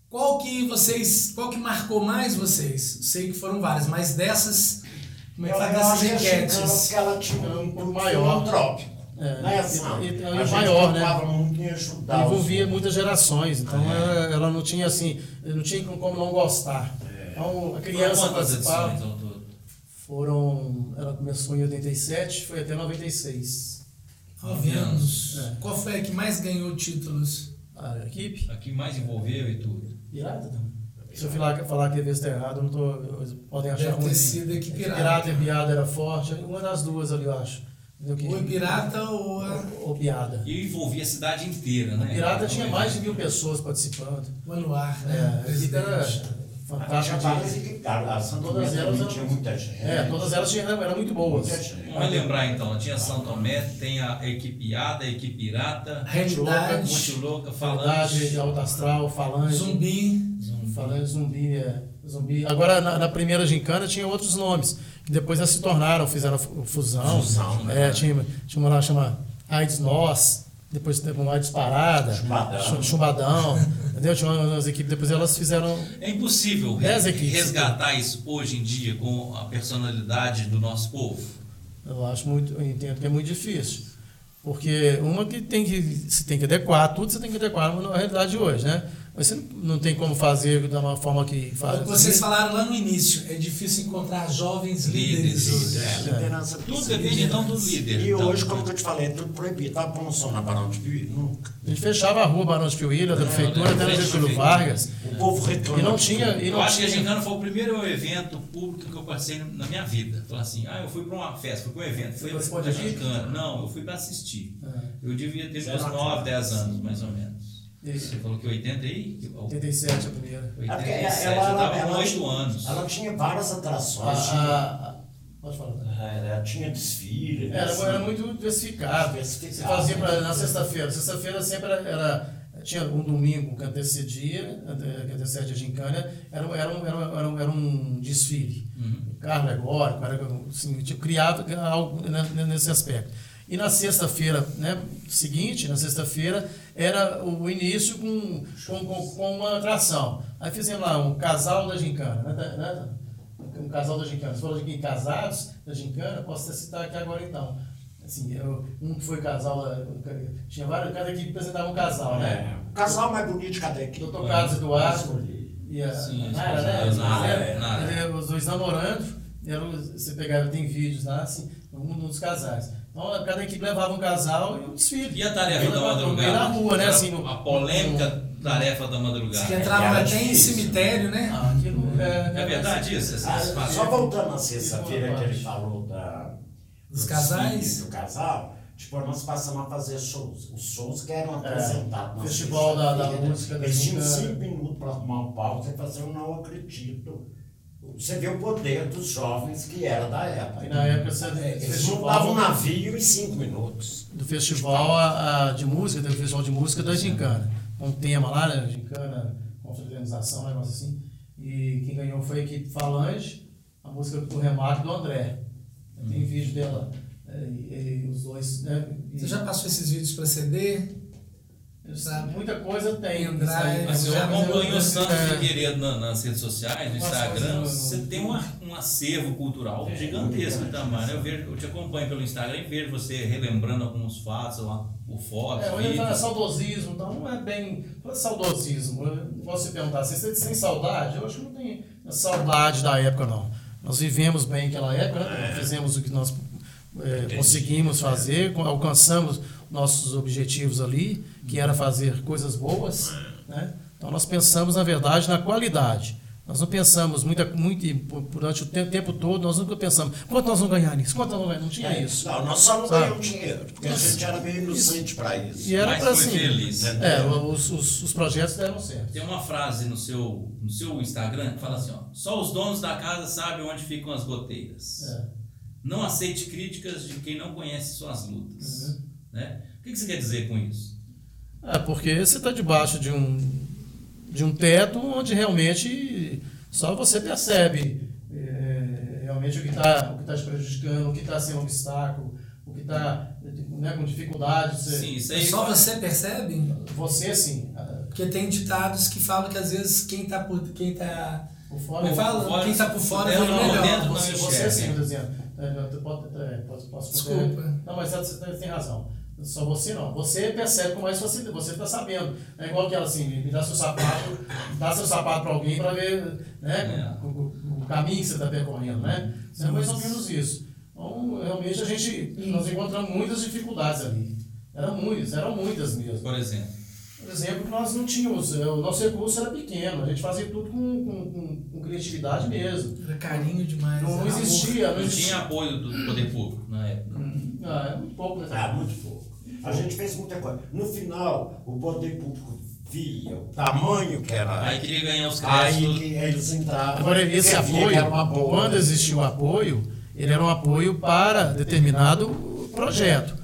S2: Qual que vocês, qual que marcou mais vocês? Sei que foram várias, mas dessas,
S4: como é que dessas enquetes? Porque ela tinha um pouco maior trópico. É, né, assim, e, e, e
S3: maior, né? Muito em ajudar Envolvia muitas gerações, então é. ela, ela, não tinha assim, não tinha como não gostar. É. Então a criança participava. Então, foram, ela começou em 87, foi até 96.
S2: Nove anos. É. Qual foi a que mais ganhou títulos?
S3: A equipe.
S1: A que mais envolveu e tudo.
S3: Pirata também. Se eu falar, falar que a vez está errado, não tô, podem achar
S2: Deve ruim. Ter sido que pirata.
S3: pirata e piada era forte, uma das duas ali, eu acho.
S2: Ou pirata ou a...
S3: Ou piada.
S1: E envolvia a cidade inteira, né?
S3: O pirata tinha mais de mil pessoas participando.
S2: O Anuar, né?
S3: É, a era fantástica.
S4: A elas eram, tinha muita gente.
S3: É, todas elas tinham, eram muito boas.
S1: Vamos lembrar então, tinha São Tomé, tem a equipe Piada, a equipe Pirata,
S2: Rede Louca,
S1: Monte Louca, Falante,
S3: Alto Astral, Falante.
S2: Zumbi.
S3: Zumbi. Falante, Zumbi, é. Zumbi. Agora, na, na, primeira gincana tinha outros nomes, que depois já se tornaram, fizeram fusão.
S1: Fusão,
S3: né? É, tinha, tinha uma lá chama AIDS Nós, depois teve uma disparada, chumbadão, chumbadão entendeu? Tinha umas equipes, depois elas fizeram.
S1: É impossível resgatar isso hoje em dia com a personalidade do nosso povo.
S3: Eu acho muito, eu entendo que é muito difícil. Porque uma que tem que se tem que adequar, tudo você tem que adequar na realidade de hoje, né? Mas você não tem como fazer da uma forma que faz.
S2: É vocês falaram lá no início, é difícil encontrar jovens líderes. líderes
S1: é, liderança tudo depende então do líder.
S4: E então, hoje, como eu te falei, é tudo proibido. Tá bom som na Barão de Piuí? Nunca.
S3: A gente fechava a rua Barão de Piuí, da prefeitura, até no Getúlio Vargas.
S4: O povo reclama.
S3: E não tinha. E não
S1: eu acho
S3: tinha...
S1: que a Gincana foi o primeiro evento público que eu passei na minha vida. Falar assim, ah, eu fui para uma festa, fui para um evento. Fui para a Gincana. Não, eu fui para assistir. É. Eu devia ter meus 9, 10 anos, mais ou menos. Você falou que 80 e...
S3: 87 a primeira.
S1: 87, ela, ela, ela, 8 anos.
S4: Ela tinha várias atrações.
S3: A, a, a, pode falar.
S4: Ela tinha desfile.
S3: Era, assim, era muito diversificado. Você fazia pra, na sexta-feira. Sexta-feira sempre era, era, Tinha um domingo que antecedia, que antecede a gincana, era, era, um, era, um, era um desfile. Uhum. Carro alegórico, era, assim, criava algo nesse aspecto. E na sexta-feira né, seguinte, na sexta-feira, era o início com, com, com, com, uma atração. Aí fizemos lá um casal da gincana, né, né? um casal da gincana. Você falou de casados da gincana, posso até citar aqui agora então. Assim, eu, um que foi casal, tinha vários, cada equipe apresentava um casal, né?
S4: É, o casal mais bonito de cada equipe.
S3: Doutor Carlos Eduardo e a Sim, Nara, né? Nara, Nara. Os dois namorando, eram, você pegava, tem vídeos lá, assim, um dos casais. Então, cada equipe levava um casal e um desfile.
S1: E a tarefa da madrugada?
S3: na rua, né? Assim,
S1: a polêmica no, tarefa da madrugada.
S2: Que entrava até em cemitério, né?
S1: Ah, aquilo, é, é, é verdade isso?
S4: Ah, só voltando na sexta-feira que ele falou da,
S2: dos casais.
S4: Do casal, Depois nós passamos a fazer shows. Os shows que eram apresentados. na
S3: Festival da- da música
S4: Eles tinham
S3: Gincana.
S4: cinco minutos para arrumar um palco e fazer um não acredito. Você vê o poder dos jovens que era da época.
S3: Aí na época você,
S4: Eles montavam um navio em cinco minutos.
S3: do festival a, a- de música, teve o festival de música da Gincana. Um tema lá, né? Gincana, confraternização, um negócio assim. E quem ganhou foi a equipe Falange, a música do Remarque e do André. Tem vídeo dela. é, E, e os dois, né? E-
S2: Você já passou esses vídeos para CD?
S3: Sabe, Muita coisa tem.
S2: Pendrive.
S1: Mas eu acompanho o Santos
S3: é.
S1: Figueiredo na- nas redes sociais, no Instagram. Você tem um, um acervo cultural
S4: É,
S1: gigantesco
S4: grande.
S1: tamanho. Eu, vejo, eu te acompanho pelo Instagram e vejo você relembrando alguns fatos, lá, o fotos,
S3: É, hoje ele fala saudosismo, então não é bem. Não é saudosismo. Eu Posso te perguntar, você tem saudade? Eu acho que não tem saudade da época, não. Nós vivemos bem aquela época, né?
S1: É.
S3: fizemos o que nós é, conseguimos fazer, com- alcançamos nossos objetivos ali, que era fazer coisas boas. Né? Então nós pensamos, na verdade, na qualidade. Nós não pensamos muita, muito, durante o tempo, tempo todo, nós nunca pensamos quanto nós vamos ganhar nisso, quanto nós vamos ganhar. Não tinha isso.
S4: Não, nós só não
S3: Sabe?
S4: ganhamos dinheiro, porque a gente era meio inocente para isso.
S3: E era para assim.
S1: feliz.
S3: É, os, os, os projetos deram certo.
S1: Tem uma frase no seu, no seu Instagram que fala assim: ó, só os donos da casa sabem onde ficam as goteiras.
S3: É.
S1: Não aceite críticas de quem não conhece suas lutas.
S3: Uhum.
S1: Né? O que que você quer dizer com isso?
S3: É, porque você está debaixo de um, de um teto onde realmente só você percebe é, realmente o que está tá te prejudicando, o que está sendo um obstáculo, o que está né, com dificuldade. Você,
S1: Sim, isso aí.
S2: Só você percebe?
S3: você sim,
S2: Porque tem ditados que falam que às vezes quem tá por, quem tá
S3: por fora.
S2: Como é que fala?
S1: fora,
S2: quem tá por fora é
S1: não,
S2: melhor.
S1: dentro não
S3: Você,
S1: enxerga.
S3: você sim, por exemplo. É, eu pode- é, posso, posso
S2: Desculpa.
S3: Não, mas você tem razão. Só você não. Você percebe com mais facilidade, você está sabendo. É igual aquela assim, me dá seu sapato, *laughs* dá seu sapato para alguém para ver né,
S1: É.
S3: o, o- o caminho que você está percorrendo, né? É mais ou menos isso. Então, realmente a gente, nós encontramos muitas dificuldades ali. Eram muitas, eram muitas mesmo.
S1: Por exemplo.
S3: Por exemplo, nós não tínhamos, eh, o nosso recurso era pequeno, a gente fazia tudo com, com, com, com criatividade mesmo.
S2: Era carinho demais.
S3: Não, não
S2: amor.
S3: existia, não
S1: Não
S3: existia.
S1: tinha apoio do poder público na época.
S3: Ah, é muito pouco, né?
S4: Ah, muito pouco. A gente fez muita coisa. No final, o poder público via o tamanho que era.
S1: Aí queria ganhar os
S4: Aí
S1: créditos.
S4: que eles entravam.
S3: Agora, esse
S4: uma
S3: apoio,
S4: boa.
S3: quando existia o apoio, ele era um apoio para determinado projeto.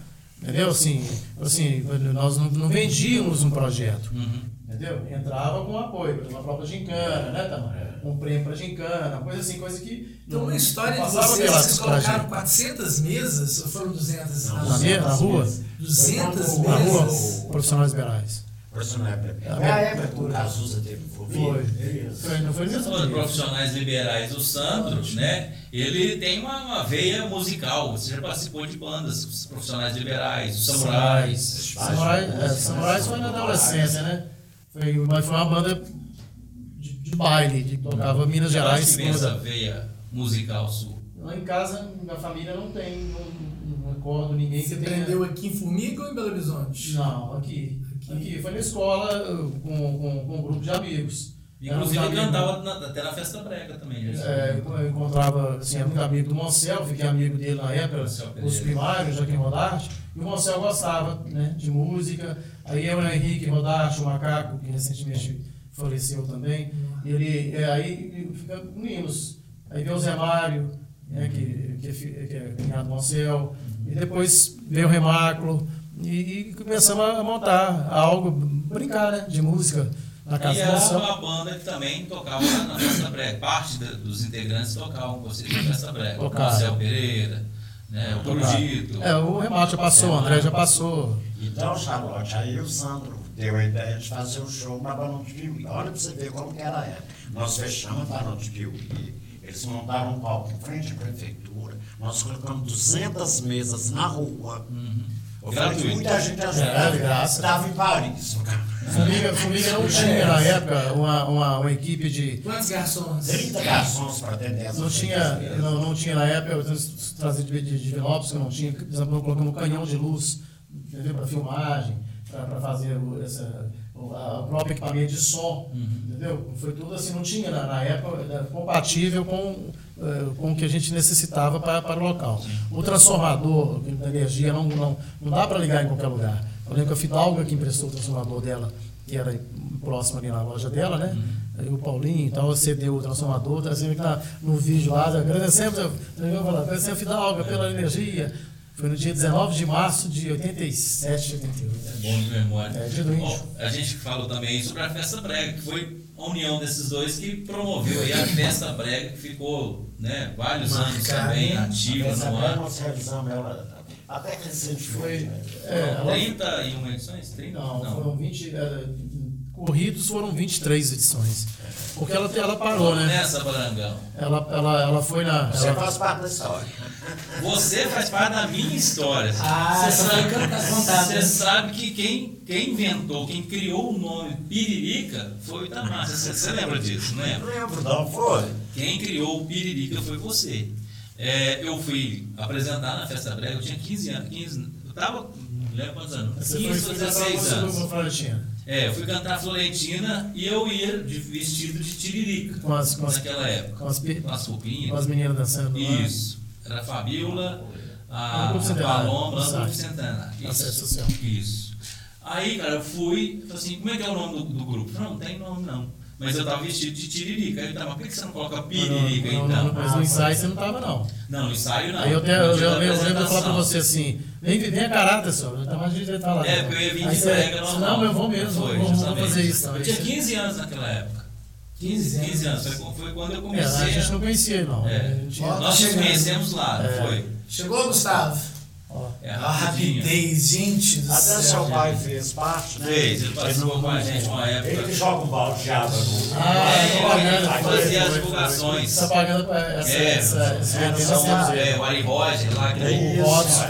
S3: Entendeu? Assim, assim nós não, não vendíamos um projeto.
S1: Uhum.
S3: Entendeu? Entrava com apoio, por exemplo, a própria gincana, né, Tamara? Um prêmio para gincana, coisa assim, coisa que.
S2: Então, uma história de vocês, vocês colocaram
S3: gente.
S2: 400 mesas, ou foram 200?
S4: Não,
S3: Na, na rua?
S2: 200
S3: Na rua,
S2: mesas?
S3: profissionais liberais.
S4: Personagem. É a época que o Cazuza teve envolvido.
S3: Foi. Foi, não foi mesmo?
S1: de profissionais liberais, o Sandro, né? Ele tem uma, uma veia musical. Você já participou de bandas, os profissionais liberais, os samurais.
S3: Samurai, é, Samurais foi na adolescência, né? Foi, mas foi uma banda de, de baile, que tocava Minas Gerais
S1: que veia musical sua.
S3: Lá em casa, minha família não tem, não recordo ninguém
S2: Você
S3: que tenha.
S2: aprendeu aqui em Formiga ou em Belo Horizonte?
S3: Não, aqui. Aqui foi na escola uh, com, com, com um grupo de amigos.
S1: Inclusive
S3: amigo-
S1: cantava na- até na festa brega também. né?
S3: É, eu encontrava, assim, era muito amigo do Moncel, fiquei amigo dele na época, os primários, Joaquim Rodarte, e o Moncel gostava né, de música. Aí eu, o Henrique Rodarte, o Macaco, que recentemente faleceu também, ele, é, aí fica unimos. Aí veio o Zé Mário, né, que, que, é que é cunhado do Moncel, e depois veio o Remáculo, e, e começamos a montar algo, brincar né, de música na casa
S1: E era uma banda que também tocava na, festa brega. Parte da- dos integrantes tocavam com vocês na festa brega. O. Marcel Pereira, né? o Corujito.
S3: É, o Renato já passou, o André já passou.
S4: Então, Charlotte, aí o Sandro deu a ideia de fazer o show na Barão de Piuí. Olha pra você ver como que era a época. Nós fechamos a Barão de Piuí, eles montaram um palco em frente à prefeitura, nós colocamos 200 mesas na rua. Que
S1: Gratuito.
S4: muita gente
S3: É, de
S4: ajudava.
S3: graça.
S4: Estava em Paris.
S3: Formiga, Formiga não tinha na época uma, uma, uma equipe de.
S2: Quantos garçons?
S4: 30 garçons para atender essas
S3: Não tinha,
S4: 200 mesas.
S3: não, não tinha na época, eu trazia de, de, de Vinópolis, que não tinha, por exemplo, nós colocamos um canhão de luz para filmagem, para fazer o, essa, o, a- próprio equipamento de som, entendeu? Foi tudo assim, não tinha na, na época, era compatível com com o que a gente necessitava para, para o local. O transformador da energia não, não, não dá para ligar em qualquer lugar. Eu lembro que a Fidalga que emprestou o transformador dela, que era próximo ali na loja dela, né? Aí o Paulinho e tal, cedeu o transformador, tá sempre tá no vídeo lá, agradecemos, agradecemos a Fidalga pela energia. Foi no dia 19 de março de 87, 88.
S1: Bom de memória.
S3: É, dia do índio.
S1: Bom, a gente falou também sobre a Festa Brega, que foi a união desses dois que promoveu aí a Festa Brega, que ficou né, vários anos
S2: Marcada.
S1: também ativa no
S4: é
S1: ano.
S4: nós realizamos ela até.
S3: Foi-
S4: né?
S3: É, ela-
S1: 31 edições? 30?
S3: Não, foram 20. eh, corridos foram 23 edições. Porque ela, ela parou, né?
S1: Nessa, Barangão.
S3: Ela, ela, ela foi na.
S4: Você
S3: ela-
S4: faz parte da história.
S1: Você faz parte da minha história.
S2: Ah,
S1: você sabe,
S2: contada.
S1: você sabe que quem, quem inventou, quem criou o nome Piririca foi o Itamar. Você, você lembra disso, não lembra?
S4: Lembro, não foi?
S1: Quem criou o Piririca foi você. É, eu fui apresentar na Festa Brega, eu tinha 15 anos. 15, eu tava, não lembro quantos anos,
S3: Você
S1: 15
S3: foi
S1: ou
S3: foi
S1: 16
S3: cantar
S1: anos.
S3: a Florentina.
S1: É, eu fui cantar Florentina e eu ia de vestido de tiririca
S3: Com as, com as,
S1: naquela época.
S3: com as,
S1: Com as roupinhas.
S3: com as meninas dançando. lá.
S1: Isso. Era a Fabiola, a, a
S3: Centenário.
S1: Paloma,
S3: Sai.
S1: Centenário.
S3: Acesso
S1: Isso.
S3: social.
S1: Isso. Aí, cara, eu fui, falei assim, como é que é o nome do, do grupo? Não, não tem nome não. Mas eu tava vestido de tiririca. Aí ele tava, por que você não coloca piririca
S3: Não, não,
S1: então?
S3: não, mas no ensaio você não tava, não.
S1: Não, no ensaio não.
S3: Aí eu, até, eu, eu, lembro eu lembro de falar pra você assim, vem, vem a caráter, senhor. Eu tava de estar lá.
S1: É, porque eu ia vir de normal.
S3: Não, eu vou mesmo,
S1: Foi,
S3: vou, vou
S1: justamente.
S3: fazer isso.
S1: Eu tinha 15 anos naquela época.
S2: 15 anos.
S1: 15 anos. Foi, foi quando eu
S3: É,
S1: comecei.
S3: a gente não conhecia, não.
S1: É. Nós
S2: tá
S1: nos conhecemos lá, não
S3: É.
S1: foi?
S2: Chegou, Gustavo?
S1: É,
S2: A
S1: rapidinho.
S2: rapidez, gente do
S4: Até
S2: céu.
S4: seu pai fez parte, né?
S1: Fez, ele participou com a gente uma época.
S4: Ele que joga um balde de água no.
S3: Ah,
S1: É, ele fazia as divulgações.
S3: Essa propaganda, essa,
S1: É,
S3: essa, essa,
S1: é,
S3: essa,
S1: são,
S3: essa,
S1: é, o Ari Roger lá que
S4: É
S1: ele-
S4: isso.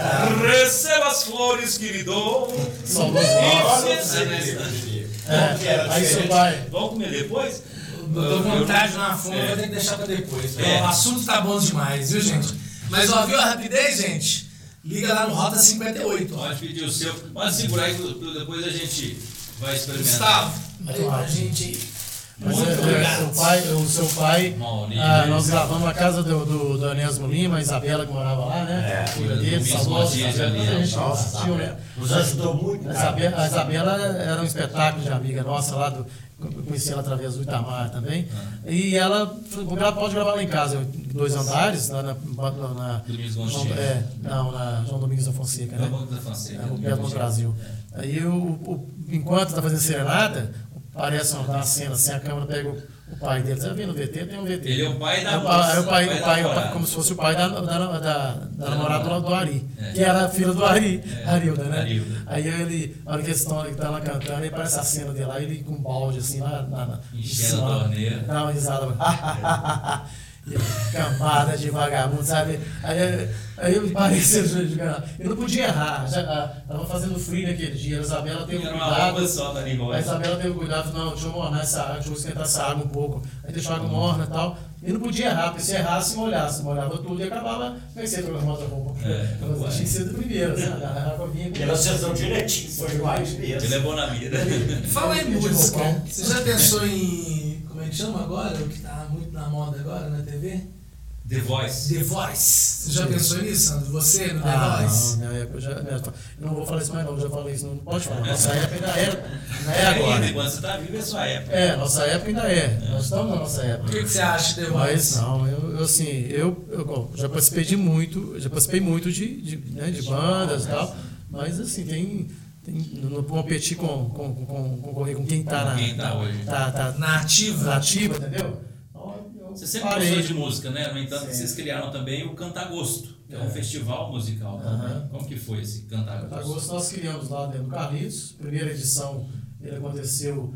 S1: Receba as flores que lhe dou.
S3: Saudoso
S4: Olha
S1: Isso,
S4: você,
S1: é, né?
S4: filho.
S3: É,
S4: Como que era
S3: aí seu pai.
S1: Vamos comer depois?
S2: Tô
S1: Eu-
S2: com vontade na fome,
S1: É.
S2: vou ter que deixar pra depois.
S1: É.
S2: O assunto tá bom demais, viu, gente? Mas ó, viu a rapidez, gente? Liga lá no Rota 58. ó.
S1: Pode pedir o seu. Pode segurar aí, depois a gente vai experimentar.
S2: Gustavo, aí pra gente.
S3: Mas
S2: Muito
S3: é, é,
S2: obrigado.
S3: o, pai, o seu pai, ah, nós gravamos na casa do, do, do Anésimo Lima, a Isabela que morava lá, né?
S4: É,
S3: filha dele, saudosa a né?
S4: Nos ajudou muito.
S3: A
S4: cara.
S3: Isabela, a Isabela era um espetáculo de amiga nossa lá, do, eu conheci ela através do Itamar também. E ela falou, ela pode gravar lá em casa, eu- dois andares, lá na. na, na
S1: Domingos
S3: João,
S1: Gontijo.
S3: é, não, na João Domingos da Fonseca, né?
S1: Da Fonseca.
S3: É, o Pedro no Brasil. Aí o, enquanto tá fazendo serenata, parece uma, uma cena assim, a câmera pega o, pai dele. Viu no VT? Tem um VT.
S1: Ele é o pai da
S3: Aí o
S1: moça,
S3: aí o pai,
S1: o pai
S3: o pai- como se fosse o pai da, da, da, da, da namorada do, do Ari,
S1: É.
S3: que era a filha do Ari,
S1: É,
S3: Arilda, né?
S1: Arilda.
S3: Aí ele, na hora que eles estão ele tá lá cantando, aí aparece a cena dele lá, ele com um balde assim, lá na. na
S1: Enchendo a torneira.
S3: Dá uma risada. *laughs* Camada de vagabundo, sabe? Aí, aí eu parecia *laughs* Eu não podia errar. Já, tava fazendo frio naquele dia. A Isabela teve
S1: Era uma
S3: cuidado.
S1: só da
S3: A. Isabela teve cuidado, não, deixa eu mornar essa água, deixa eu esquentar essa água um pouco. Aí deixou a água morna e tal. E não podia errar, porque se errasse, molhasse. Molhava tudo e acabava. Pensei que eu outra roupa.
S1: É,
S3: Eu tinha que ser do primeiro, sabe? A água vinha
S4: E ela acertou direitinho, foi mais
S1: Ele
S4: mesmo.
S1: é bom na mira.
S2: Fala em música. Você já pensou em. Que chama agora? O que tá muito na moda agora na TV?
S1: The Voice.
S2: The Voice. Você já pensou nisso, Sandro? Você no The
S3: Ah,
S2: Voice?
S3: não, na época eu já, eu não vou falar isso mais não, já falei isso, não pode falar. Nossa *laughs* época ainda é, não é agora.
S1: Ainda, Quando você tá vivo é sua época.
S3: É, nossa época ainda é. Nós estamos na nossa
S2: O
S3: época.
S2: que, que você acha de The
S3: Mas
S2: Voice?
S3: não, eu, eu, assim, eu, eu bom, já participei de muito, já participei muito de, de, né, de bandas e tal, mas assim, tem. Tem não não competir com, com, com, concorrer com quem tá na.
S1: Quem tá hoje.
S3: Tá, tá
S2: Na ativa?
S3: nativa, entendeu? Então, eu
S1: Você sempre
S3: parei.
S1: gostou de música, né? No entanto,
S3: Sim.
S1: vocês criaram também o Cantagosto, que é, um
S3: É.
S1: festival musical também. Como que foi esse Cantagosto?
S3: Agosto nós criamos lá dentro do Carlitos. Primeira edição ele aconteceu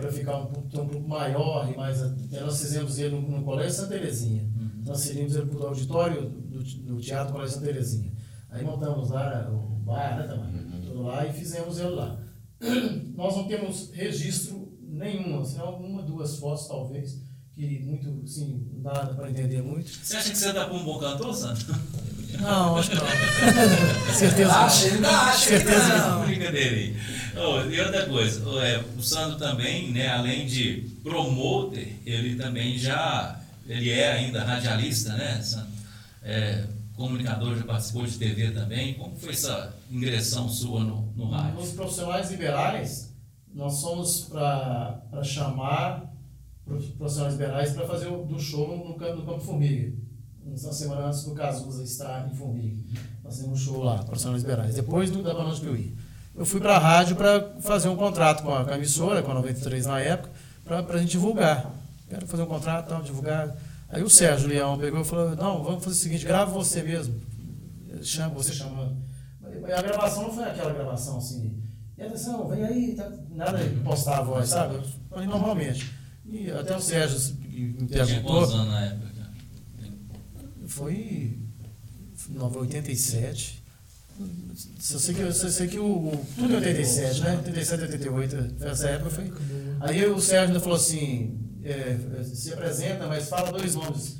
S3: para ficar um, um pouco maior e mais. até Nós fizemos ele no, no Colégio Santa Terezinha. Nós cedimos ele para o auditório do, do Teatro Colégio Santa Terezinha. Aí montamos lá o bar, né, também, tudo lá e fizemos ele lá. *clears throat* Nós não temos registro nenhum, assim, uma, duas fotos talvez, que muito, assim, não dá para entender muito.
S1: Você acha que você dá para um bom cantor, Sandro?
S3: Não, acho que não. *laughs* Certeza não.
S2: Acha, ainda acha
S3: Certeza que
S2: não.
S1: Brincadeira aí. Oh, e outra coisa, oh, é, o Sandro também, né, além de promoter, ele também já ele é ainda radialista, né, Santo? É, comunicador, já participou de TV também. Como foi essa ingressão sua no, no rádio?
S3: Nos profissionais liberais, nós somos para chamar profissionais liberais para fazer o, do show no, no, campo, no Campo Formiga. Na semana antes do Cazuza estar em Formiga. Nós temos um show lá, profissionais liberais. Depois do da Banana de Piuí. Eu fui para a rádio para fazer um contrato com a, com a emissora, com a 93 na época, para a gente divulgar. Quero fazer um contrato, tal, divulgar. Aí o Sérgio Leão pegou e falou: Não, vamos fazer o seguinte, grava você mesmo. Chama, você chama. A gravação não foi aquela gravação assim. E atenção, vem aí, tá, nada de postar a voz, sabe? Falei normalmente. E até o Sérgio me perguntou.
S1: anos na época?
S3: Foi 87. Eu sei que, eu sei que o, tudo é 87, né? 87, 88, essa época foi. Aí o Sérgio ainda falou assim: é, se apresenta, mas fala dois nomes.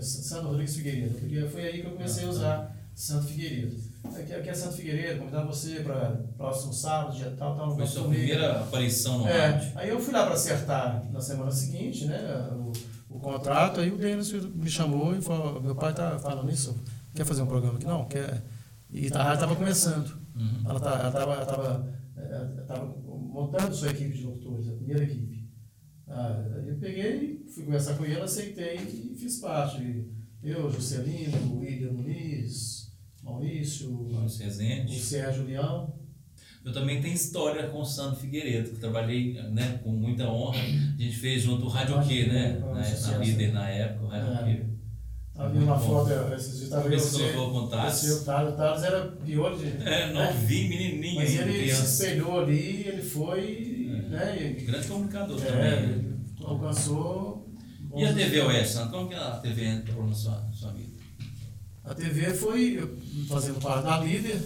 S3: Santo Rodrigues Figueiredo. Porque foi aí que eu comecei a usar Santo Figueiredo. Aqui, aqui é Santo Figueiredo, convidar você para próximo sábado, dia tal, tal.
S1: Foi sua primeira aparição no
S3: é,
S1: rádio.
S3: Aí eu fui lá para acertar na semana seguinte, né? O, o contrato, aí o Denis me chamou e falou: meu pai tá falando isso, quer fazer um programa aqui? Não, quer. E a rádio estava começando. Uhum. Ela estava tava, tava montando sua equipe de locutores, a primeira equipe. Ah, eu peguei, fui conversar com ele, aceitei e fiz parte. Eu, Juscelino, William Muniz, Maurício,
S1: Maurício Rezende.
S3: o Sérgio Leão.
S1: Eu também tenho história com o Sandro Figueiredo, que trabalhei né, com muita honra. A gente fez junto o Rádio Q, né? Na, na líder na época, o Rádio é. Q.
S3: Vendo uma foto esses dias, estava vendo
S1: você, colocou o Thales.
S3: O Thales era pior de...
S1: É, não né? vi, menininho
S3: Mas ele criança. se espelhou ali, ele foi... Né,
S1: e, Grande comunicador
S3: é,
S1: também.
S3: alcançou...
S1: E a TV Oeste, Sandro? Como que a TV entrou na sua, na sua vida?
S3: A TV foi fazendo parte da líder,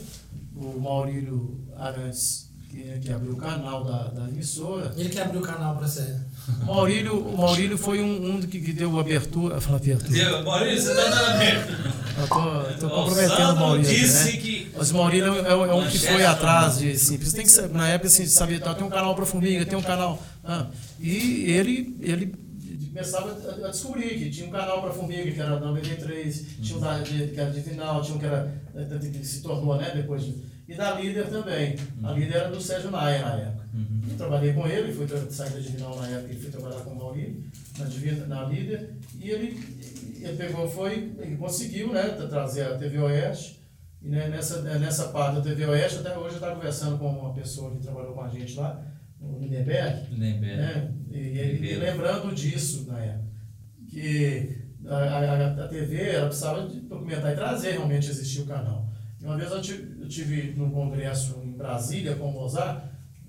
S3: o Maurílio Arantes, que, que abriu o canal da, da emissora.
S2: Ele que abriu o canal para você. *laughs*
S3: Maurílio, o Maurílio foi um, um que, que deu abertura. Fala
S1: abertura. Maurílio, você está dando abertura.
S3: Estou comprometendo o Maurílio.
S1: Disse
S3: né?
S1: que.
S3: Mas o Maurílio é, é, é um que foi atrás de. Assim, tem que, na época, assim, sabia, tá, tem um canal para Formiga, tem um canal. Ah, e ele, ele começava a, descobrir que tinha um canal para Formiga, que era 93, uhum. tinha um da, que era de final, tinha um que era. que se tornou, né, depois de e da líder também. A uhum. líder era do Sérgio Naia na época. Uhum. Eu trabalhei com ele, fui sair da Divinal na época e fui trabalhar com o Maurício na, Divina, na líder. E ele, ele pegou, foi, ele conseguiu né, trazer a TV Oeste. E né, nessa, nessa parte da TV Oeste, até hoje eu estava conversando com uma pessoa que trabalhou com a gente lá, o Lindenberg.
S1: Lindenberg.
S3: Né, e, ele, e lembrando disso na época. Que a, a, a TV ela precisava documentar e trazer realmente existir o canal. Uma vez eu tive, tive num congresso em Brasília com o Mozart,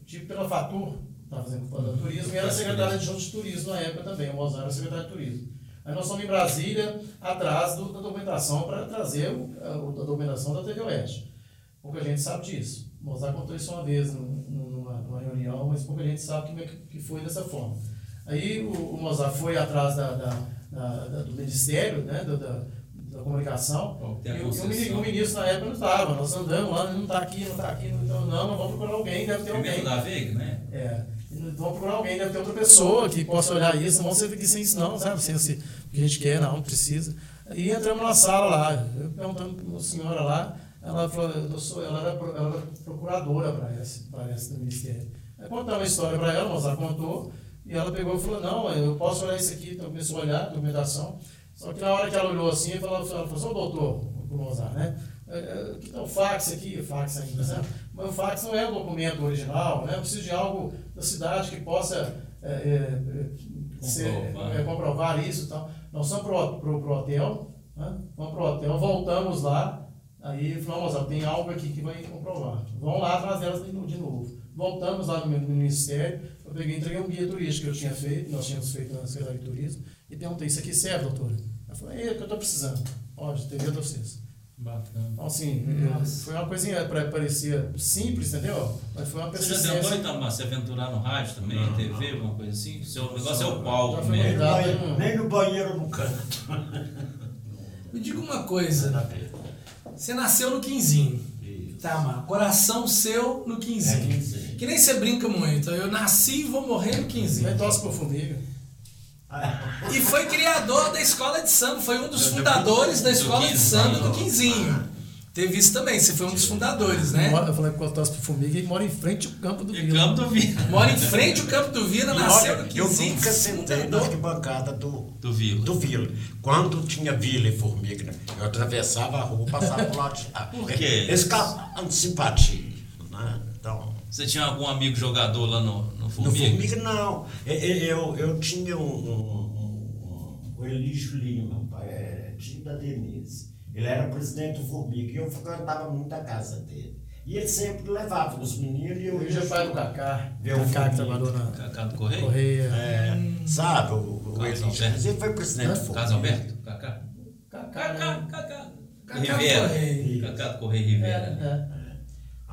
S3: tive pela Fatur, estava fazendo o turismo, e era secretária de de turismo na época também, o Mozart era secretário de turismo. Aí nós fomos em Brasília atrás do, da documentação para trazer o, a, a, documentação da TV Oeste. Pouca gente sabe disso. O Mozart contou isso uma vez numa, numa reunião, mas pouca gente sabe que, que foi dessa forma. Aí o, o Mozart foi atrás da, da, da, do Ministério, né, da, da comunicação. E o, o, ministro na época não estava, nós andamos lá, não está aqui, não está aqui, então não, nós vamos procurar alguém, deve ter alguém.
S1: da Veiga, né?
S3: É. Vamos procurar alguém, deve ter outra pessoa que possa olhar isso, não vamos ser aqui sem isso não, sabe? Sem assim, o que a gente quer, não, precisa. E entramos na sala lá, eu perguntando para uma senhora lá, ela falou, eu sou, ela, era, ela era procuradora, parece, parece, do Ministério. Aí contamos uma história para ela, ela contou, e ela pegou e falou, não, eu posso olhar isso aqui, então começou a olhar, documentação. Só que na hora que ela olhou assim, ela falou, ela falou assim, doutor, o Mozart, né? É, é, que o fax aqui, o fax ainda, né? Mas o fax não é o documento original, né? Eu preciso de algo da cidade que possa é, é, ser, comprovar. É, comprovar isso e tal. Nós vamos para o hotel, né? vamos para o hotel, voltamos lá, aí falamos, tem algo aqui que vai comprovar. Vão lá atrás delas de novo. Voltamos lá no Ministério, eu peguei entreguei um guia turístico que eu tinha feito, nós tínhamos feito na Secretaria de Turismo, e perguntei, isso aqui serve, doutora? Ela falou, é o que eu estou precisando. Pode, TV de vocês.
S1: Bacana.
S3: Então, assim, eu, foi uma coisinha para parecer simples, entendeu? Mas foi uma
S1: persistência. Você já tentou, então, se aventurar no rádio também, não, TV, não. alguma coisa assim? O seu negócio é o palco
S4: mesmo. Nem, nem no banheiro no canto. *laughs*
S2: Me diga uma coisa. Você nasceu no quinzinho. Tá, mas coração seu no quinzinho. É, que nem você brinca muito. Eu nasci e vou morrer no quinzinho.
S3: Nem tosse por formiga.
S2: E foi criador da escola de samba, foi um dos
S1: Do- do-
S2: fundadores da escola de samba do Quinzinho. Teve isso também, você foi um dos fundadores, né?
S3: Eu falei que eu torço pro Formiga e mora em frente ao campo do Vila.
S1: campo do Vila.
S2: Mora em frente ao Campo do Vila, nasceu
S4: olha,
S2: no
S4: eu
S2: Quinzinho.
S4: nunca sentei na arquibancada do,
S1: Do Vila.
S4: do Vila. Quando tinha Vila e Formiga, eu atravessava a rua, passava por lado de lá.
S1: Por quê?
S4: Eles simpatia. Né? Então,
S1: Você tinha algum amigo jogador lá no, no
S4: no
S1: Formiga?
S4: Formiga, não. Eu, eu, eu tinha um, um, um- o Elígio Lima, é, tio da Denise. Ele era presidente do Formiga e eu frequentava muito a casa dele. E ele sempre levava os meninos e eu
S3: Eu
S4: ia
S3: já pai do. Cacá.
S4: Ver o
S3: Cacá que
S4: Formiga.
S3: trabalhou na
S1: Cacá do Correio?
S3: Correia.
S4: É, sabe, o, o Elígio.
S1: Alberto.
S4: Inclusive foi presidente do Formiga.
S1: Carlos Alberto? Cacá?
S3: Cacá,
S1: Cacá,
S3: né?
S1: Cacá.
S2: Cacá
S1: Rivera.
S2: Correia.
S1: Cacá do Correio Rivera.
S3: É,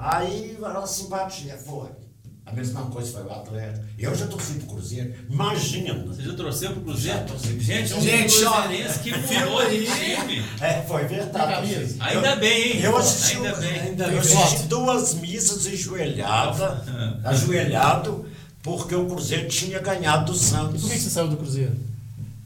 S4: Aí a simpatia foi. A mesma coisa foi o atleta. Eu já torci pro Cruzeiro. Imagina.
S1: Você já torceu pro Cruzeiro?
S4: Já torci pro
S1: Gente, um
S2: Gente, ó,
S1: cruzeirense que *laughs* mudou de time.
S4: É, foi verdade.
S3: Camisa?
S1: Ainda bem, hein?
S4: Eu assisti,
S1: Ainda bem.
S2: Ainda
S4: eu
S2: bem.
S4: assisti duas missas ajoelhada, *laughs* ajoelhado, porque o Cruzeiro tinha ganhado do
S3: E
S4: Santos.
S3: por que você saiu do Cruzeiro?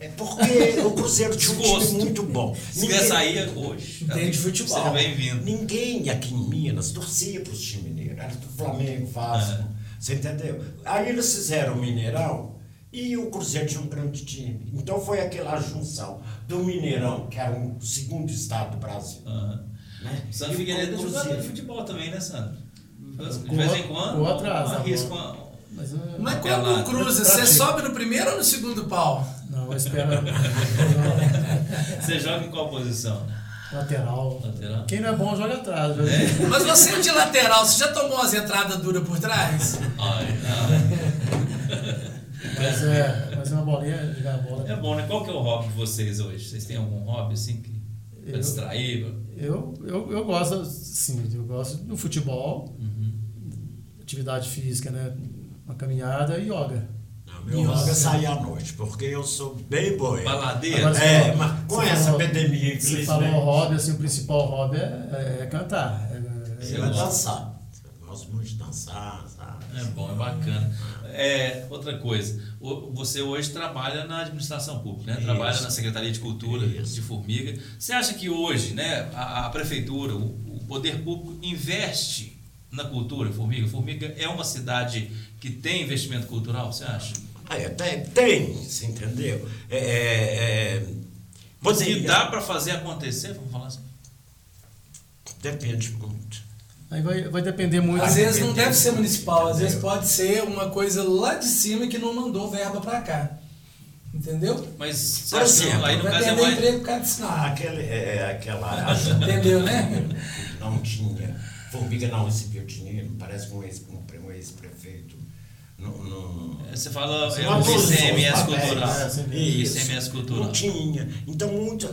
S4: É porque o Cruzeiro tinha um time muito bom.
S1: Se quer sair hoje.
S2: Entende futebol.
S1: Seja bem-vindo.
S4: Ninguém aqui em Minas torcia para os times mineiros. Era do Flamengo, Vasco. Você entendeu? Aí eles fizeram o Mineirão e o Cruzeiro tinha um grande time. Então foi aquela junção do Mineirão, que era o segundo estado do Brasil.
S1: Aham.
S4: Né?
S1: Santo
S4: E o
S1: Figueiredo é
S4: Cruzeiro.
S1: jogador de futebol também, né, Santo? De vez em quando,
S3: com o atraso, bom.
S1: uma-
S3: Mas,
S2: Mas quando o Cruza, você sobe no primeiro ou no segundo pau?
S3: Não, eu espero.
S1: Você joga em qual posição?
S3: lateral.
S1: Lateral?
S3: Quem não é bom joga atrás. viu?
S2: Mas você de lateral, você já tomou as entradas duras por trás?
S1: Ai, não.
S3: Mas é, mas é uma bolinha, jogar a bola.
S1: É bom, né? Qual que é o hobby de vocês hoje? Vocês têm algum hobby assim que pra
S3: Eu-
S1: distrair?
S3: Eu, eu, eu gosto, sim, eu gosto do futebol,
S1: Uhum.
S3: atividade física, né? Uma caminhada e yoga.
S4: Meu hobby é sair à noite, porque eu sou bem boêmio.
S1: Baladeira?
S3: Agora,
S4: É,
S3: Você
S4: mas com essa
S3: falou-
S4: pandemia,
S3: Você falou hobby, assim, o principal hobby é, é- é cantar. É-
S1: Você
S4: é dançar. Eu gosto muito de dançar, sabe?
S1: É bom, é bacana. É, outra coisa, você hoje trabalha na administração pública, né?
S4: Isso.
S1: Trabalha na Secretaria de Cultura
S4: Isso.
S1: de Formiga. Você acha que hoje, né, a, a prefeitura, o, o poder público investe na cultura, Formiga? Formiga é uma cidade que tem investimento cultural, você acha?
S4: Ah, é, tem, tem, você entendeu? É, é, é,
S1: Mas que
S4: poderia-
S1: dá para fazer acontecer, vamos falar assim.
S4: Depende muito.
S3: Aí vai, vai depender muito.
S2: Às vezes não deve ser municipal, às vezes pode ser uma coisa lá de cima que não mandou verba pra cá. Entendeu?
S1: Mas você
S4: Por exemplo,
S1: aí no
S2: Vai
S1: caso é mais.
S2: emprego por causa disso,
S4: Ah,
S2: não.
S4: aquele, é, é, aquela *laughs*
S2: Entendeu, né?
S4: não tinha. Formiga não recebeu dinheiro, parece um ex- ex-prefeito.
S1: Você fala é, o
S4: usou os
S1: ICMS cultural.
S3: é.
S4: Isso.
S1: ICMS cultural.
S4: Não tinha. Então, muito.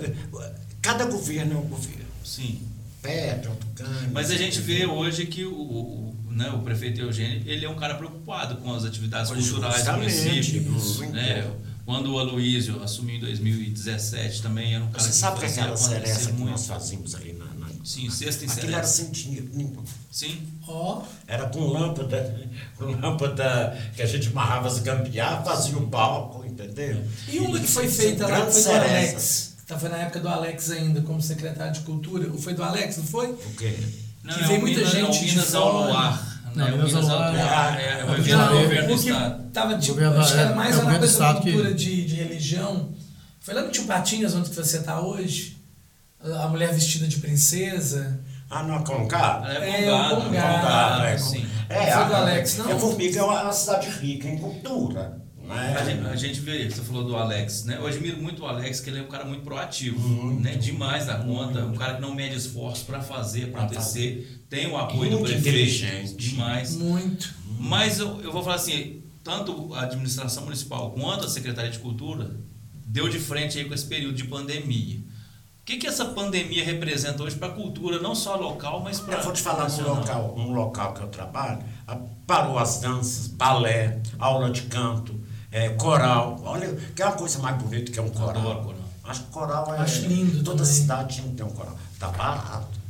S4: Cada governo é um governo.
S1: Sim.
S4: Petro, Tucano.
S1: Mas a gente vê hoje que o, o, né, o prefeito Eugênio, ele é um cara preocupado com as atividades culturais do município.
S4: isso.
S1: Né? Quando o Aloysio assumiu em 2017 também era um cara
S4: Você sabe que
S1: fazia
S4: aquela seresta que
S1: muito.
S4: nós fazíamos ali na. Na
S1: Sim, sexta em
S4: Aquilo era dinheiro nenhum.
S1: Sim.
S2: Ó,
S4: Era com lâmpada, com lâmpada que a gente amarrava as gambiarras, fazia o palco, entendeu?
S2: E uma que foi feita lá foi do. Alex. Tá, foi na época do Alex ainda, como secretário de cultura. Foi do Alex, não foi?
S4: O quê?
S1: Não,
S2: Que
S1: é
S2: vem
S1: o
S2: muita
S1: Minas,
S2: gente
S1: é o
S2: de
S1: Minas
S2: fora.
S1: ao Luar.
S3: Não,
S1: né?
S3: Minas ao Luar
S4: é-
S1: é, é,
S3: é
S1: o governo do estado.
S2: tava tipo, acho que era
S3: é,
S2: mais
S3: é do
S2: coisa da cultura de, de religião. Foi lá no Tio Patinhas, onde que você tá hoje. A mulher vestida de princesa.
S4: Ah, não, Congá?
S1: É,
S2: É, o
S1: Congado,
S2: Congado,
S1: Congado,
S4: é,
S1: sim.
S4: É, a,
S2: do Alex, não?
S4: É Formiga é uma cidade rica em cultura. Né?
S1: A gente, a gente vê, você falou do Alex, né? Eu admiro muito o Alex, que ele é um cara muito proativo,
S4: Muito.
S1: né? Demais da conta, um cara que não mede esforço para fazer
S4: Pra
S1: acontecer, tem o apoio do
S4: Muito
S1: prefeito,
S4: inteligente.
S1: demais.
S2: Muito.
S1: Mas eu, eu vou falar assim, tanto a administração municipal quanto a Secretaria de Cultura deu de frente aí com esse período de pandemia. O que, que essa pandemia representa hoje para a cultura, não só local, mas para
S4: Eu vou te falar
S1: nacional?
S4: local, um local que eu trabalho, parou as danças, balé, aula de canto, é, coral. Olha, que é uma coisa mais bonita que é um coral.
S1: Adoro coral.
S4: Acho que coral é.
S2: Acho lindo
S4: Toda
S2: também.
S4: cidade tinha que ter um coral. Tá barato.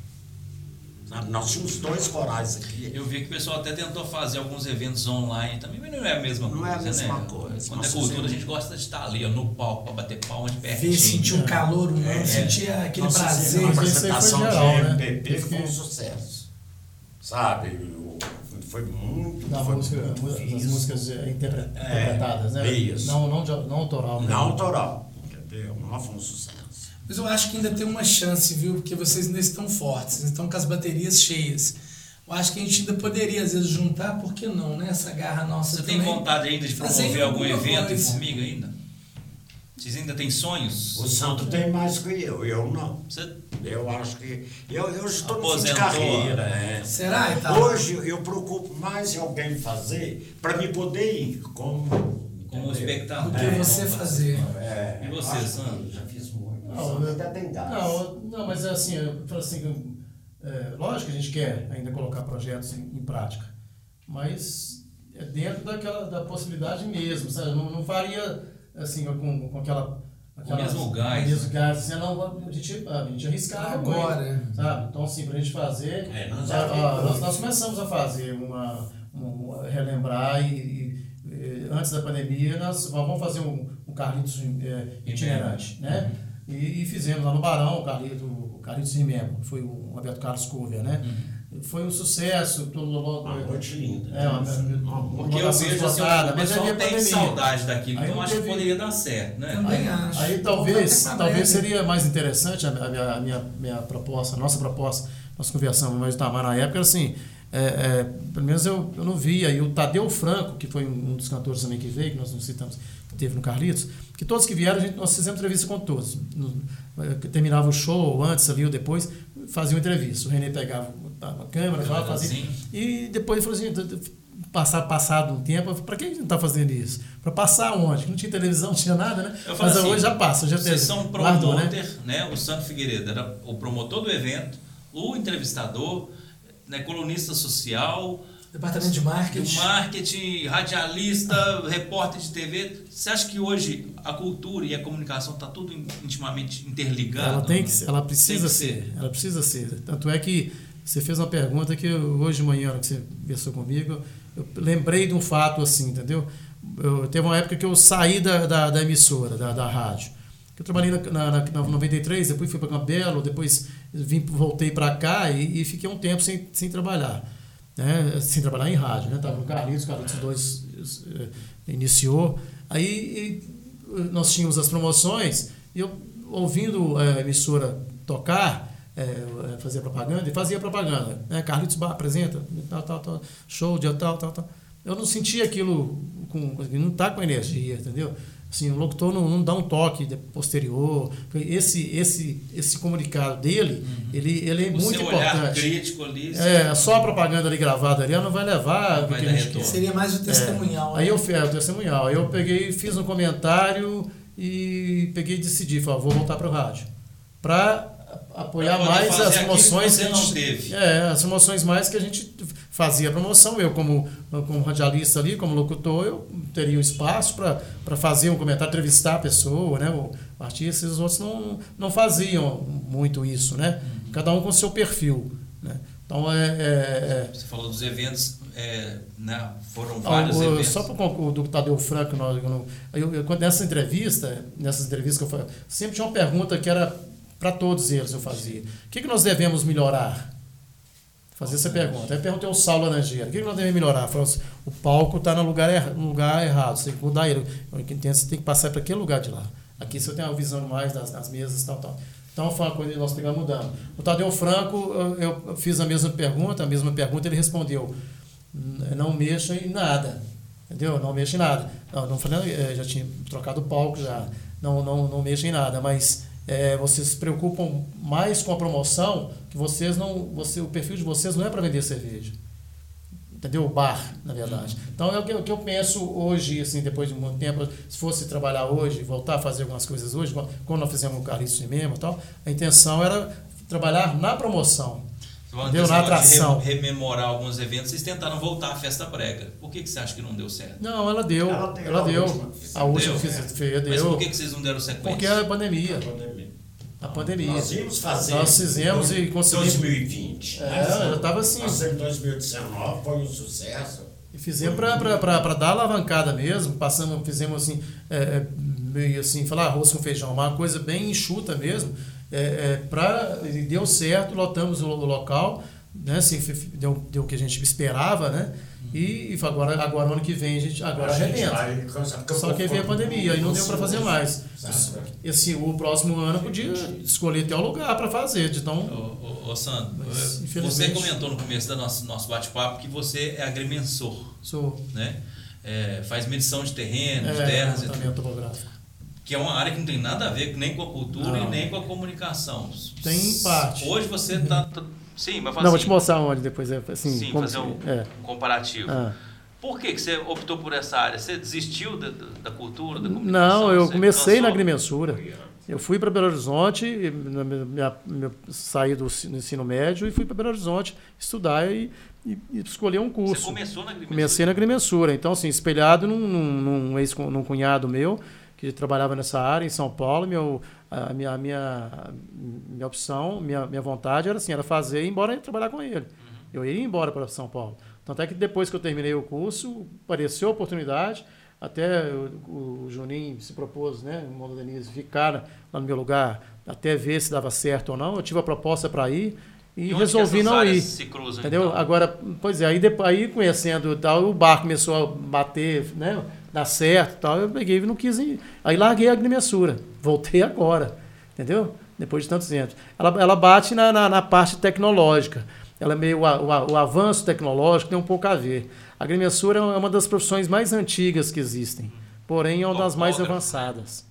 S4: Nós tínhamos dois corais aqui.
S1: Eu vi que o pessoal até tentou fazer alguns eventos online também, mas não é a mesma
S4: Não
S1: coisa,
S4: é a mesma
S1: né?
S4: coisa.
S1: Quando
S4: Nós
S1: é cultura, a gente gosta de estar ali, ó, no palco, pra bater palma de perto.
S2: Ver, sentir um calor humano, sentir aquele
S4: Nós
S2: prazer.
S3: aí foi
S4: apresentação
S3: geral,
S4: de
S3: né?
S4: MPP que
S3: Teve
S4: foi um sucesso. Sabe? O- Foi muito.
S3: Da
S4: foi
S3: música,
S4: muito
S3: das
S4: isso.
S3: músicas eh, interpre-
S4: É,
S3: interpretadas, né?
S4: isso.
S3: Não, não, não autoral. né?
S4: Não autoral. Entendeu? Não foi um sucesso.
S2: Mas eu acho que ainda tem uma chance, viu? Porque vocês ainda estão fortes, estão com as baterias cheias. Eu acho que a gente ainda poderia, às vezes, juntar, por que não, né? Essa garra nossa
S1: Você tem
S2: também.
S1: vontade ainda de promover algum evento
S2: coisa.
S1: em Formiga ainda? Vocês ainda têm sonhos?
S4: O Santo tem mais que eu, eu não.
S1: Você
S4: Eu acho que. Eu, eu estou no fim de carreira. É.
S2: Será, então?
S4: Hoje eu preocupo mais em alguém fazer para me poder ir como.
S1: como espectador.
S2: Do que você fazer.
S4: É,
S1: E você, Sandro?
S4: Já fiz.
S3: Não,
S4: até tem gás.
S3: Não, não, mas é assim, eu falo assim, é, lógico que a gente quer ainda colocar projetos em, em prática, mas é dentro daquela da possibilidade mesmo, sabe? Não, não faria assim com, com aquela aquela-
S1: mesmo gás,
S3: o mesmo gás, assim, não, a gente, a gente arriscava
S2: Agora.
S3: muito, sabe? Então assim, pra gente fazer,
S4: É, nós
S3: já-
S4: vimos.
S3: nós, nós começamos a fazer uma, uma- relembrar e, e, antes da pandemia nós vamos fazer um, um Carlitos eh, itinerante, né? E, e fizemos lá no Barão, o Carlitos, o Carlitos Rimemo, que foi o Roberto Carlos Cover, né? Foi um sucesso, todo
S4: Uma noite linda.
S3: É, uma,
S4: Uma
S1: Porque eu vejo assim, o
S3: mas
S1: pessoal tem
S3: pandemia.
S1: saudade daquilo,
S3: Aí
S1: então acho que poderia dar certo, né?
S2: Também
S3: Aí,
S2: acho.
S3: aí
S2: Vou
S3: talvez, talvez seria mais interessante a, minha, a minha, minha proposta, a nossa proposta, nós conversamos mais o Tamar na época, era assim, é, é, pelo menos eu, eu não via, e o Tadeu Franco, que foi um dos cantores também que veio, que nós não citamos, que teve no Carlitos, que todos que vieram, a gente, nós fizemos entrevista com todos. No- eh, terminava o show, antes ali ou depois, fazia uma entrevista. O Renê pegava a câmera, falava, fazia.
S1: Sim.
S3: E depois ele falou assim, "D- d- passar, passado um tempo, para que a gente não está fazendo isso? Para passar onde? Não tinha televisão, não tinha nada, né? Mas
S1: assim,
S3: hoje já passa, já
S1: Vocês são
S3: guardou,
S1: promoter, né? O Santo Figueiredo era o promotor do evento, o entrevistador, né? colunista social,
S2: Departamento de marketing.
S1: marketing, radialista, repórter de TV. Você acha que hoje a cultura e a comunicação está tudo intimamente interligado?
S3: Ela tem que ser, ela precisa ser,
S1: ser.
S3: ela precisa ser. Tanto é que você fez uma pergunta que hoje de manhã, que você conversou comigo, eu lembrei de um fato assim, entendeu? Eu, teve uma época que eu saí da, da, da emissora, da, da rádio. Eu trabalhei na, na, na, na 93, depois fui para Campbell, depois vim, voltei para cá e, e fiquei um tempo sem, sem trabalhar. Né? Sem trabalhar em rádio, né? Tava no Carlitos, o Carlitos 2 eh, iniciou. Aí nós tínhamos as promoções e eu, ouvindo a emissora tocar, eh, eh, fazia propaganda e fazia propaganda. Né? Carlitos Bar apresenta, tal, tal, tal, show, dia tal, tal, tal. Eu não sentia aquilo, com, não está com energia, entendeu? Assim, o locutor não, não dá um toque de- posterior. Esse, esse, esse comunicado dele, ele, ele é
S1: Uhum. O
S3: muito
S1: seu olhar
S3: importante.
S1: crítico ali.
S3: É, só a propaganda ali gravada ali, ela não vai levar
S1: Não
S3: o
S1: vai
S3: que
S1: dar
S3: a gente.
S2: Seria mais o testemunhal.
S3: Aí
S2: né?
S3: eu fiz é, o testemunhal. Aí eu peguei, fiz um comentário e peguei e decidi, falei, vou voltar para o rádio. Para apoiar mais as
S1: aquilo que
S3: a
S1: não
S3: gente-
S1: teve.
S3: É, as promoções mais que a gente fazia a promoção. Eu, como, como radialista ali, como locutor, eu teria o espaço para fazer um comentário, entrevistar a pessoa, né? O artista e os outros não, não faziam muito isso, né?
S1: Uhum.
S3: Cada um com seu perfil, né? Então, é- é- é
S1: Você falou dos eventos, é, né? foram
S3: ah,
S1: vários eventos.
S3: Só para o do Tadeu Franco, nós, eu, não- eu, eu, nessa entrevista, nessas entrevistas que eu fazia, sempre tinha uma pergunta que era para todos eles eu fazia. O que, que nós devemos melhorar? Fazer essa pergunta. Eu perguntei ao Saulo Laranjeira, o que, que nós devemos melhorar? Falou assim, o palco está no lugar, erra- no lugar errado, você tem que mudar ele. Eu entendo, você tem que passar para aquele lugar de lá. Aqui você tem uma visão mais das, das mesas e tal, tal. Então foi uma coisa que nós pegamos mudando. O Tadeu Franco, eu, eu fiz a mesma pergunta, a mesma pergunta, ele respondeu, não mexa em nada. Entendeu? Não mexa em nada. Não, não falando, eh, já tinha trocado o palco já. Não, não, não mexa em nada, mas eh, vocês se preocupam mais com a promoção, que vocês não, você, o perfil de vocês não é para vender cerveja. Entendeu? O bar, na verdade. Então é o que, o que eu penso hoje, assim, depois de muito tempo, se fosse trabalhar hoje, voltar a fazer algumas coisas hoje, quando nós fizemos o Carlitos Cinema e tal, a intenção era trabalhar na promoção. Deu na
S1: de
S3: atração.
S1: re- rememorar alguns eventos, vocês tentaram voltar à festa brega. Por que, que você acha que não deu certo?
S3: Não, ela deu.
S4: Ela
S3: Ela
S4: deu
S3: deu.
S4: a última.
S3: A última
S1: Deu,
S3: fiz,
S1: é.
S3: fez,
S1: Mas
S3: deu.
S1: por que, que vocês não deram sequência?
S3: Porque é a pandemia. A pandemia.
S4: Nós íamos fazer.
S3: Nós fizemos e conseguimos.
S4: 2020.
S3: É,
S4: né?
S3: já tava assim.
S4: Nós em 2019 foi um sucesso.
S3: E fizemos para dar alavancada mesmo, passamos, fizemos assim, é, é, meio assim, falar arroz com feijão, uma coisa bem enxuta mesmo, é, é, pra, e deu certo, lotamos o, o local, né, assim, deu, deu o que a gente esperava, né, e, e agora, agora ano que vem a gente, agora
S4: A gente
S3: arrebenta. Só que aí veio a pandemia, aí não deu para fazer mais.
S4: Exato.
S3: E assim, o próximo ano eu podia escolher até o lugar para fazer, de tão...
S1: Ô, ô, ô, Sandro,
S3: Mas,
S1: eh, você comentou no começo do nosso, nosso bate-papo que você é agrimensor,
S3: Sou,
S1: né? É, faz medição de terrenos,
S3: é,
S1: terras, e tudo,
S3: levantamento topográfico.
S1: que é uma área que não tem nada a ver nem com a cultura
S3: Não.
S1: e nem com a comunicação.
S3: Tem parte.
S1: Hoje você está. Sim, mas
S3: Não, vou
S1: assim,
S3: te mostrar onde depois, é, assim,
S1: Sim, fazer um
S3: é.
S1: comparativo.
S3: Ah.
S1: Por que, que você optou por essa área? Você desistiu da, da, cultura, da comunicação?
S3: Não, eu
S1: Você
S3: comecei na agrimensura. Eu fui para Belo Horizonte, minha- minha- minha- saí do ensino médio e fui para Belo Horizonte estudar e, e, e escolher um
S1: Você
S3: curso.
S1: começou na agrimensura?
S3: Comecei na agrimensura. Então, assim, espelhado num, num, num ex num cunhado meu, que trabalhava nessa área em São Paulo, meu, a minha, a minha, minha opção, minha, minha vontade era assim, era fazer e ir embora e trabalhar com ele. Eu ia embora para São Paulo. Tanto é que depois que eu terminei o curso, apareceu a oportunidade, até o, o Juninho se propôs, né, o Mono Denise, ficar lá no meu lugar, até ver se dava certo ou não. Eu tive a proposta para ir e,
S1: E
S3: resolvi não ir.
S1: Se cruzam,
S3: Entendeu?
S1: então?
S3: Agora, pois é, aí, depois, aí conhecendo tal, o barco começou a bater, né? Dar certo tal, eu peguei e não quis ir. Aí larguei a agrimensura. Voltei agora. Entendeu? Depois de tantos anos. Ela, ela bate na, na, na parte tecnológica. Ela é meio. O, o, o avanço tecnológico tem um pouco a ver. A agrimensura é uma das profissões mais antigas que existem. Porém, é uma das mais avançadas.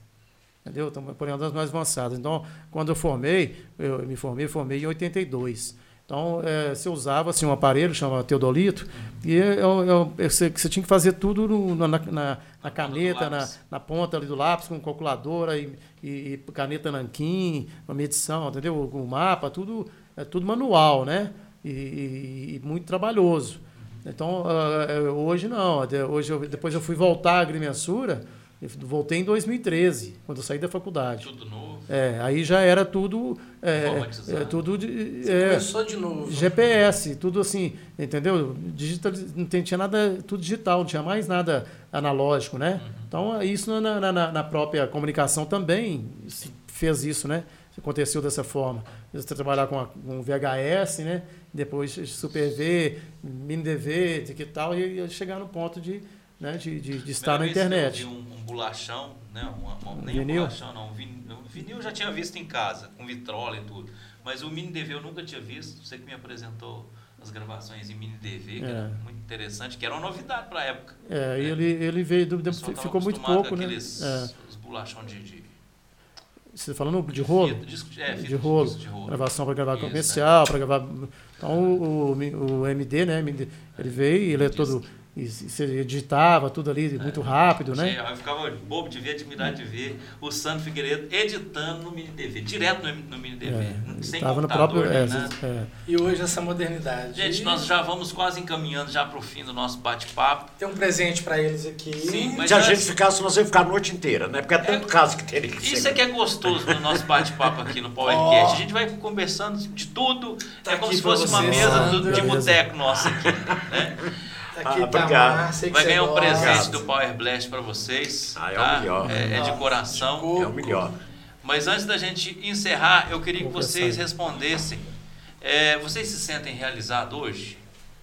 S3: Entendeu? Então, porém, é uma das mais avançadas. Então, quando eu formei, eu me formei, formei em 82. Então, é, você usava assim, um aparelho chamado Teodolito, e eu, eu, eu- você, você tinha que fazer tudo no- na, na- na caneta, na, na ponta ali do lápis, com calculadora e, e- e caneta nanquim, uma medição, entendeu? Com mapa, tudo, é tudo manual, né? E, e- e muito trabalhoso. Então, é, hoje não. Hoje eu- depois eu fui voltar à agrimensura, voltei em 2013, quando eu saí da faculdade.
S1: Tudo novo.
S3: É, aí já era tudo. É, é, tudo de,
S2: Você
S3: é,
S2: começou de novo.
S3: GPS, tudo assim, entendeu? Digital, não tinha nada, tudo digital, não tinha mais nada analógico, né? Então, isso na, na- na- própria comunicação também fez isso, né? Aconteceu dessa forma. Você trabalhar com, a, com VHS, né? Depois Super V, Mini DV, que tal, e chegar no ponto de, né? de, de, de estar na internet.
S1: Eu vi um, um bolachão, né? Uma, uma, nem
S3: Vinil?
S1: um bolachão, não. Um vin- um vinil eu já tinha visto em casa, com vitrola e tudo. Mas o mini DV eu nunca tinha visto. Você que me apresentou as gravações em mini DV, que era
S3: É.
S1: muito interessante, que era uma novidade para a época.
S3: É, e ele, ele veio, do, ficou muito pouco, né?
S1: aqueles,
S3: É.
S1: Os bolachão de, de,
S3: Você tá falando de rolo?
S1: fita, disco, é, fita
S3: de rolo,
S1: disco de rolo.
S3: gravação para gravar
S1: Isso,
S3: comercial, para gravar. Então o, o, o MD, né? MD, ele veio e ele é todo. E você editava tudo ali muito rápido, né?
S1: Eu ficava bobo de ver, admirado de ver o Sandro Figueiredo editando no mini DV, direto no, no mini DV,
S3: É,
S1: sem
S3: Tava no
S1: computador,
S3: próprio. É,
S1: nada.
S3: é.
S2: E hoje essa modernidade.
S1: Gente, nós já vamos quase encaminhando já para o fim do nosso bate-papo.
S2: Tem um presente pra eles aqui.
S1: Sim, mas
S4: Se a gente ficasse, nós ia ficar a noite inteira, né? Porque é tanto caso que teria que
S1: Isso
S4: ser.
S1: é que é gostoso no nosso bate-papo aqui no Powercast. A gente vai conversando de tudo.
S2: Tá
S1: é como se fosse uma mesa
S3: Sandra.
S1: de boteco nossa aqui. Né? *laughs*
S2: Tá aqui
S4: Ah,
S2: tá a
S4: obrigado.
S2: Que
S1: Vai ganhar um
S2: gosta.
S1: presente do Power Blast para vocês.
S4: Ah, é o
S1: tá?
S4: melhor.
S1: É, é de coração.
S4: É o melhor.
S1: Mas antes da gente encerrar, eu queria que
S3: Vou
S1: vocês
S3: pensar.
S1: respondessem. É, vocês se sentem realizados hoje?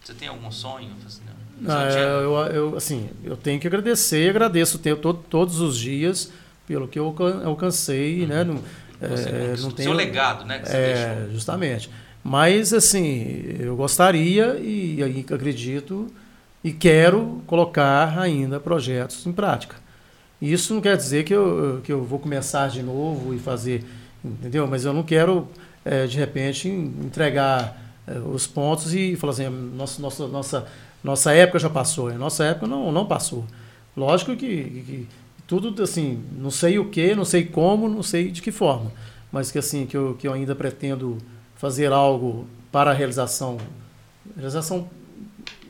S1: Você tem algum sonho? Assim, não?
S3: Ah, eu, eu, assim, eu tenho que agradecer e agradeço o tempo, todo, todos os dias pelo que eu alcan- alcancei, né? Não,
S1: Uhum. Você
S3: é, não tenho,
S1: Seu legado, né? Que você
S3: É,
S1: deixou.
S3: justamente. Mas, assim, eu gostaria e aí acredito e quero colocar ainda projetos em prática. Isso não quer dizer que eu, que eu vou começar de novo e fazer, entendeu? Mas eu não quero, eh, de repente, entregar eh, os pontos e falar assim, nossa, nossa, nossa, nossa época já passou. Nossa época não, não passou. Lógico que, que tudo, assim, não sei o que, não sei como, não sei de que forma. Mas que, assim, que eu, que eu ainda pretendo fazer algo para a realização, realização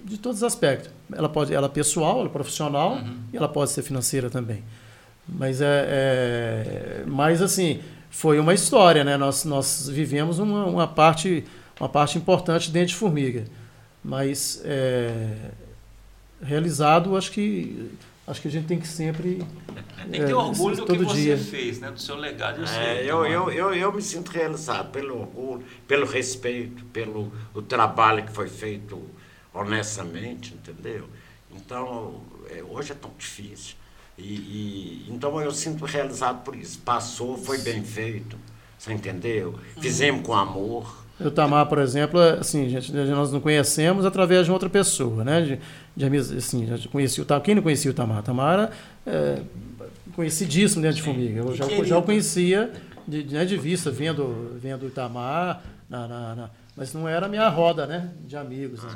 S3: de todos os aspectos. Ela pode, ela é pessoal, ela é profissional
S1: Uhum.
S3: e ela pode ser financeira também. Mas é, é mas assim, foi uma história, né? Nós, nós vivemos uma, uma, parte, uma parte importante dentro de Formiga. Mas é, realizado, acho que, acho que a gente tem que sempre.
S1: Tem que ter
S3: é,
S1: orgulho do que você
S3: dia.
S1: fez, né? Do seu legado. Eu, sei,
S4: É, eu, eu, eu, eu me sinto realizado pelo orgulho, pelo respeito, pelo o trabalho que foi feito honestamente, entendeu? Então, é, hoje é tão difícil. E, e- então eu sinto realizado por isso. Passou, foi bem feito, você entendeu? Fizemos com amor.
S3: O Tamar, por exemplo, é, assim, gente, nós não conhecemos através de outra pessoa, né? De, de assim, já conheci o Tamar. Quem não conhecia o Tamar? Tamar era é, conhecidíssimo dentro de Formiga. Eu já, já o conhecia de, de, né, de vista, vendo, vendo o Itamar, na, na- na- mas não era a minha roda, né? De amigos. né?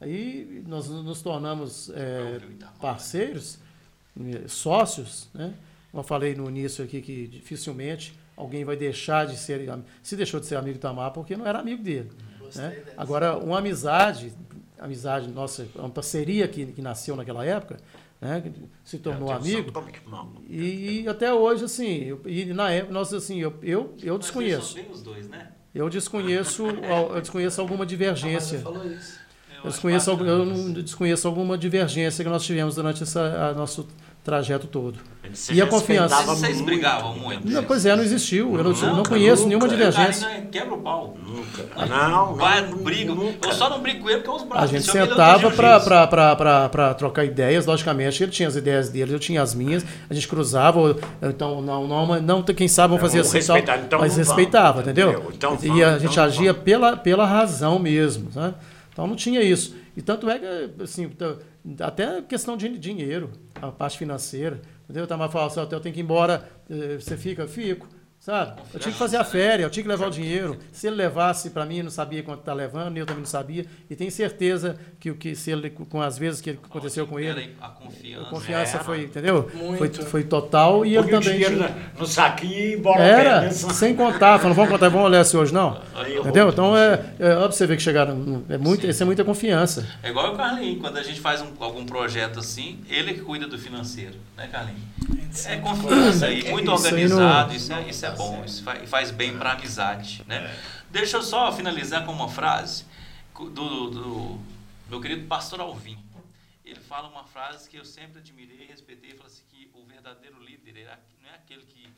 S3: Aí nós nos tornamos é,
S1: Itamar.
S3: parceiros, eh, sócios, né? Como eu falei no início aqui que dificilmente alguém vai deixar de ser, se deixou de ser amigo do Tamar porque não era amigo dele. Né? Agora, uma amizade, amizade nossa, uma parceria que, que nasceu naquela época, né? se tornou
S4: tenho
S3: amigo, e, e até hoje, assim, eu, e na época, nós, assim, eu, eu, eu desconheço.
S1: dois, né?
S3: Eu desconheço, eu desconheço alguma divergência.
S2: falou isso.
S3: Eu desconheço, eu não desconheço alguma divergência que nós tivemos durante essa, a nosso trajeto todo. E a confiança?
S4: respeitava
S1: Vocês
S4: muito.
S1: brigavam muito?
S3: Não, pois é, não existiu. Eu não, eu não
S4: Nunca,
S3: conheço
S4: nunca.
S3: nenhuma divergência.
S1: Karina quebra o pau.
S4: Nunca. Não,
S1: Vai,
S4: não,
S1: briga.
S4: nunca.
S1: Eu só não brigo com ele porque os braços.
S3: A gente
S1: é
S3: sentava para trocar ideias, logicamente. Ele tinha as ideias dele, eu tinha as minhas. A gente cruzava, então, não, não, não quem sabe vamos fazer
S4: Não,
S3: assim, tal,
S4: então
S3: mas
S4: não vamos,
S3: respeitava, entendeu?
S4: entendeu? Então
S3: e a
S4: então
S3: gente
S4: não
S3: agia pela, pela razão mesmo. Né? Então não tinha isso. E tanto é que, assim, até questão de dinheiro, a parte financeira. Entendeu? O Tamar falava assim, "Ó, eu tenho que ir embora, eh, você fica? Fico. Sabe? Eu tinha que fazer a férias, eu tinha que levar o dinheiro. Se ele levasse para mim, eu não sabia quanto está levando, eu também não sabia. E tenho certeza que o que se ele, com as vezes que aconteceu com ele,
S1: A confiança.
S3: a confiança
S4: Era.
S3: foi, entendeu? Foi,
S2: Muito.
S3: foi total e ele também
S4: dinheiro
S3: tinha-
S4: no saquinho e bora
S3: era,
S4: pé, né?
S3: sem contar, falando, vamos contar, vamos olhar se hoje não.
S4: Aí eu
S3: Entendeu? Então é, é ó, pra você ver que chegaram. É muito, isso é muita confiança.
S1: É igual o Carlinhos, quando a gente faz um- algum projeto assim, ele que cuida do financeiro, né, Carlinhos? É confiança e muito
S3: Isso aí
S1: organizado, isso é, isso é bom, isso faz, faz bem para amizade, né? Deixa eu só finalizar com uma frase co- do, do meu querido pastor Alvim. Ele fala uma frase que eu sempre admirei e respeitei, fala assim que o verdadeiro líder é não é aquele que,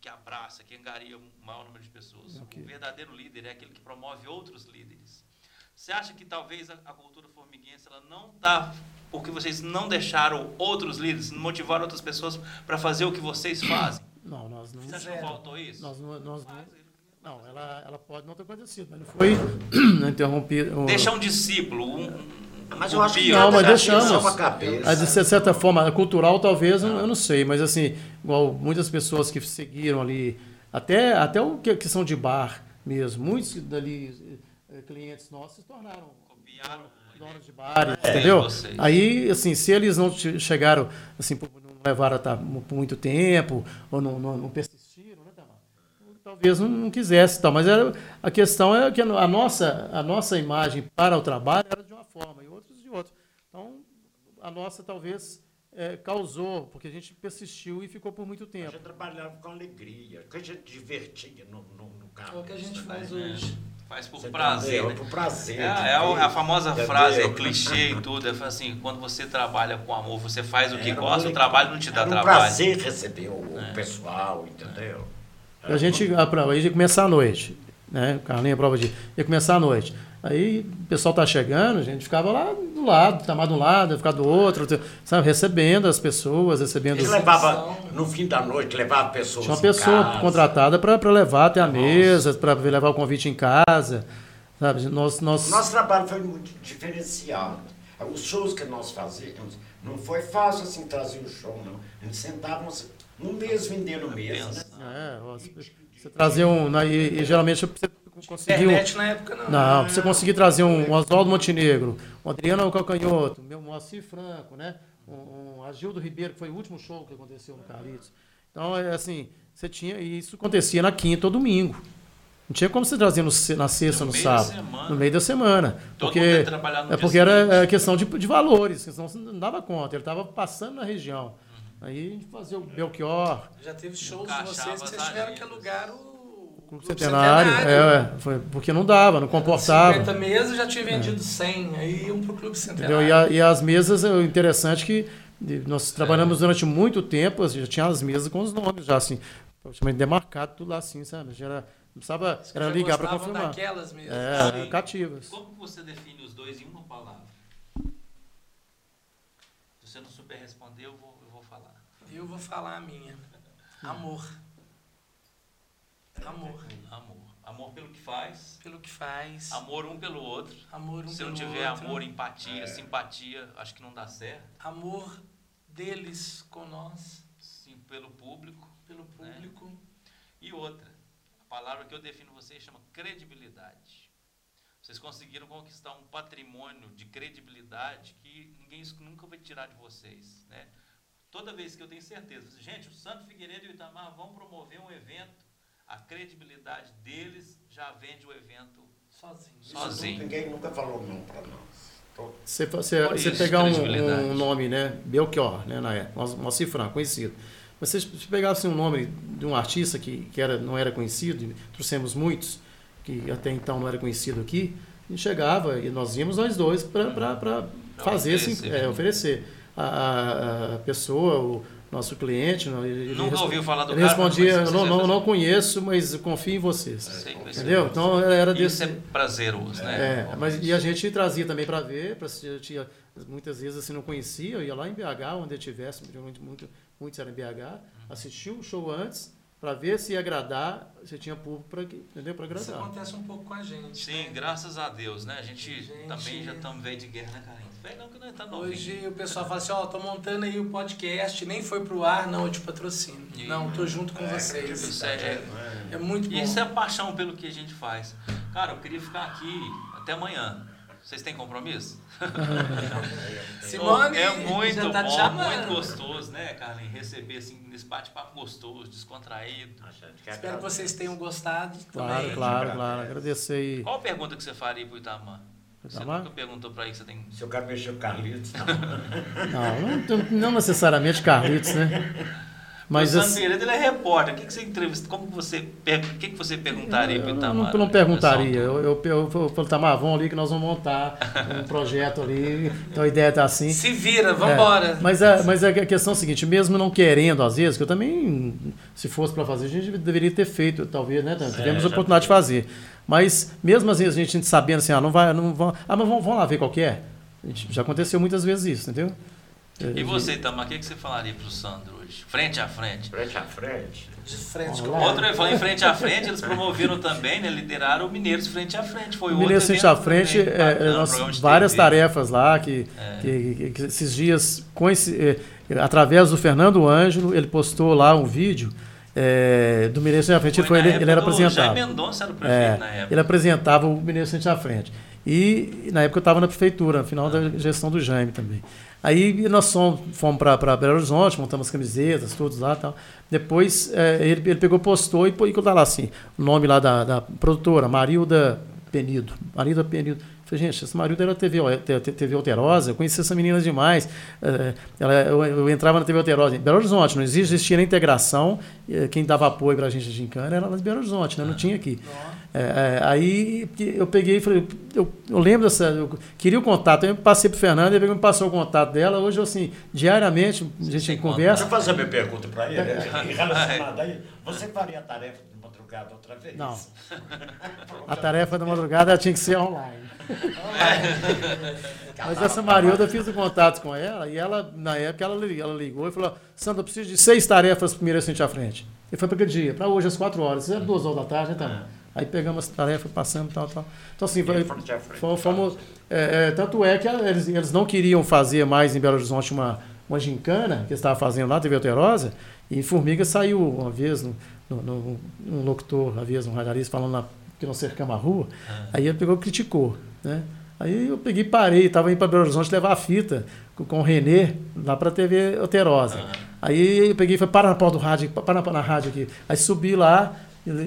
S1: que abraça, que angaria o maior número de pessoas.
S3: Ok.
S1: O verdadeiro líder é aquele que promove outros líderes. Você acha que talvez a, a cultura formiguense ela não está porque vocês não deixaram outros líderes, não motivaram outras pessoas para fazer o que vocês fazem?
S3: Não, nós não.
S1: Você acha que faltou isso?
S3: Nós, não- nós não. Não, ela, ela pode não ter acontecido, mas não foi *clears throat* interrompido.
S1: Deixar um discípulo, um, um
S4: Mas eu acho que.
S3: Não, mas deixamos.
S4: a cabeça.
S3: Mas, de certa forma, cultural talvez, eu eu não sei, mas assim, igual muitas pessoas que seguiram ali, até, até o que, que são de bar mesmo, muitos dali, eh, clientes nossos se tornaram
S1: Copiaram
S3: donos de bares,
S1: É,
S3: entendeu? Aí, assim, se eles não che- chegaram, assim, por, não levaram tá, por muito tempo, ou não, não, não persistiram, né, Tamar? Talvez não, não quisesse tal, mas era, a questão é que a nossa, a nossa imagem para o trabalho era de uma forma e outros de outra. Então, a nossa talvez eh, causou, porque a gente persistiu e ficou por muito
S4: A
S3: tempo.
S4: gente trabalhava com alegria, que a gente divertia no, no, no carro.
S2: É o que a gente faz
S1: É,
S2: hoje.
S1: Faz por
S4: Você
S1: prazer.
S4: entendeu?
S1: né?
S4: Por prazer.
S1: É,
S4: de
S1: é a, a famosa
S4: entendeu?
S1: frase, é clichê e tudo. É assim, quando você trabalha com amor, você faz o que
S4: Era
S1: gosta, o
S4: alegria.
S1: trabalho não te dá
S4: Era um
S1: trabalho.
S4: prazer receber o, o
S1: É.
S4: pessoal, entendeu?
S3: A gente, a prova ia começar à noite, né? O Carlinhos, a prova de ia começar à noite. Aí o pessoal tá chegando, a gente ficava lá do lado, tamar de um lado, ficar do outro, sabe? Recebendo as pessoas, recebendo
S4: Ele levava, no fim da noite, levava pessoas
S3: Tinha uma pessoa
S4: casa.
S3: contratada para levar até a mesa, para levar o convite em casa, sabe? Nós, nós,
S4: Nosso trabalho foi muito diferenciado. Os shows que nós fazíamos, não foi fácil assim trazer o show, não. A gente sentava no mesmo, vender no mesmo, né?
S3: é, você, trazer um, né, e, e geralmente você conseguiu
S2: Internet na época não.
S3: Não, pra você conseguir trazer um, um Oswaldo Montenegro, um Adriano Calcanhoto, meu Moacir Franco, né? Um, um Agildo Ribeiro, que foi o último show que aconteceu no Carlitos. Então, é assim, você tinha. E isso acontecia na quinta ou domingo. Não tinha como você trazer no na sexta,
S1: No
S3: no,
S1: meio da
S3: sábado.
S1: semana.
S3: No meio da semana.
S1: Todo
S3: porque
S1: mundo ia trabalhar no
S3: é porque era é, questão de, de valores, senão você não dava conta. Ele estava passando na região. Aí a gente fazia o Belchior,
S2: Já teve shows de vocês que vocês tiveram que alugar o
S3: Clube
S2: Clube
S3: Centenário, é, é, foi porque não dava, não comportava.
S2: 50 mesas já tinha vendido 100, aí iam pro Clube Centenário.
S3: E, a- e as mesas, é interessante que nós trabalhamos durante muito tempo, já tinha as mesas com os nomes já assim, praticamente demarcado tudo lá assim, sabe? Já era, não precisava, era
S2: já
S3: ligar para confirmar.
S2: daquelas mesas.
S3: É,
S1: Sim.
S3: cativas.
S1: Como você define os dois em uma palavra? Se você não souber responder, eu vou, eu vou falar.
S2: Eu vou falar a minha. Amor. Amor.
S1: Amor. Amor pelo que faz.
S2: Pelo que faz.
S1: Amor um pelo outro.
S2: Amor um
S1: Se não tiver
S2: outro.
S1: amor, empatia, simpatia, acho que não dá certo.
S2: Amor deles com nós,
S1: Sim, pelo público.
S2: pelo público.
S1: E outra, a palavra que eu defino vocês chama credibilidade. Vocês conseguiram conquistar um patrimônio de credibilidade que ninguém nunca vai tirar de vocês, né? Toda vez que eu tenho certeza, gente, o Santo Figueiredo e o Itamar vão promover um evento, a credibilidade deles já vende o evento.
S2: Sozinho.
S4: Isso
S1: Sozinho.
S4: Ninguém nunca falou não pra nós. Todo-
S3: Você, você, você
S1: isso,
S3: pegar um, um nome, né? Belchior, né? Na época, Moacir- Franco, conhecido. Mas se você pegasse um nome de um artista que, que era, não era conhecido, e trouxemos muitos, que até então não era conhecido aqui, a gente chegava e nós íamos nós dois para fazer, assim,
S1: oferecer,
S3: é,
S1: né?
S3: oferecer. A, a, a pessoa, o nosso cliente, não, ele,
S1: Nunca ouviu falar do
S3: ele respondia, não, não, não conheço, mas confio em vocês.
S1: Vai ser.
S3: Entendeu? Então era desse.
S1: Isso é prazeroso, né?
S3: É, mas e a gente trazia também para ver, pra, tinha, muitas vezes assim não conhecia, eu ia lá em BH, onde eu tivesse, muito, muito, muitos eram em BH, assistia o show antes para ver se ia agradar, se tinha público para entendeu? Para
S2: Isso
S3: agradar.
S2: acontece um pouco com a gente.
S1: Sim,
S2: né?
S1: graças a Deus, né? A gente,
S2: Gente-
S1: também já estamos velho de guerra, né, Carlinhos? Não, que nós tá novinho.
S2: Hoje o pessoal fala assim, ó, tô montando aí o podcast, nem foi pro ar, não, eu te patrocino.
S1: E-
S2: Não, tô junto com vocês.
S1: Isso é,
S2: É muito bom.
S1: isso é paixão pelo que a gente faz. Cara, eu queria ficar aqui até amanhã. Vocês têm compromisso? *laughs*
S2: Simone,
S1: é muito
S2: já tá
S1: bom, muito gostoso, né, Carlinhos? Receber assim, nesse bate-papo gostoso, descontraído.
S2: Espero que vocês tenham gostado
S3: Claro,
S2: também.
S3: claro, claro. Agradecer aí.
S1: Qual a pergunta que você faria pro Itamar? Você
S3: Itamar?
S1: nunca perguntou pra ele que você tem.
S4: Se eu quero mexer o Carlitos, *laughs* não.
S3: Não, não, não necessariamente Carlitos, né? Mas
S1: o Figueiredo, ele é repórter. O que, que você entrevista? Como você, o que, que você perguntaria pro
S3: eu
S1: Itamar?
S3: não, não perguntaria. Eu, eu, eu, eu falo, Tamar, vamos ali que nós vamos montar um *laughs* projeto ali. Então a ideia tá assim.
S2: Se vira, vambora.
S3: É, mas, a, mas a questão é a seguinte, mesmo não querendo, às vezes, que eu também, se fosse para fazer, a gente deveria ter feito, talvez, né? Tivemos a
S4: já
S3: oportunidade de fazer. Mas mesmo vezes a gente sabendo assim, ah, não vai, não vão, ah, mas vamos, vamos lá ver qual que é. A Já aconteceu muitas vezes isso, entendeu?
S1: E você, Itamar, o que, que você falaria pro Sandro hoje? Frente a frente.
S4: Frente a frente.
S2: De frente com.
S1: Outro ele falou em frente a frente, eles promoveram também, né? Lideraram o Mineiros Frente a Frente. Foi
S3: O
S1: outro
S3: Mineiro Frente à Frente,
S1: também,
S3: é,
S1: bacana,
S3: é, nós- várias
S1: TV.
S3: tarefas lá que,
S1: É.
S3: que- que- que esses dias, coinci- é, através do Fernando Ângelo, ele postou lá um vídeo é, do Mineiro Frente à Frente, ele, foi, ele, ele era
S1: do
S3: apresentado.
S1: Mendonça era o prefeito
S3: É,
S1: na época.
S3: ele apresentava o Mineiro Frente à Frente. E na época eu estava na prefeitura, no final da gestão do Jaime também. Aí nós fomos, fomos para Belo Horizonte, montamos camisetas, todos lá e tal. Depois eh, ele, ele pegou, postou e pôs lá assim, o nome lá da, da produtora, Marilda Penido. Marilda Penido. Falei, gente, essa Marilda era TV, T- TV Alterosa, eu conheci essa menina demais. Eh, ela, eu, eu entrava na TV Alterosa em Belo Horizonte, não existia nem integração. eh, Quem dava apoio para a gente de gincana era lá de Belo Horizonte, né? não tinha aqui. É, é, aí eu peguei e falei, eu, eu lembro dessa, eu queria o contato, eu passei pro Fernando, ele me passou o contato dela, hoje assim, diariamente, a gente
S1: tem
S3: conversa.
S4: Deixa eu fazer minha pergunta para ele. *laughs* Em relação a ele, você faria a tarefa de madrugada outra vez?
S3: Não. *laughs* A tarefa da madrugada tinha que ser online. Mas essa Marilda, eu fiz o contato com ela e ela, na época, ela, li- ela ligou e falou: Sandra, eu preciso de seis tarefas primeiro frente à frente. E foi para aquele dia, para hoje às quatro horas, era duas horas da tarde, então. Aí pegamos as tarefas, passamos tal, tal. Então, assim, foi, fomos. fomos- é, é, tanto é que eles, eles não queriam fazer mais em Belo Horizonte uma, uma gincana, que eles estavam fazendo lá, TV Alterosa, e em Formiga saiu uma vez, no, no, no- um locutor, uma vez, um radialista, falando lá que nós cercamos a rua. Aí ele pegou e criticou, né? Aí eu peguei parei, estava indo para Belo Horizonte levar a fita com, com o Renê lá para a TV Alterosa. Aí eu peguei e falei, para na porta do rádio, para na, na rádio aqui. Aí subi lá,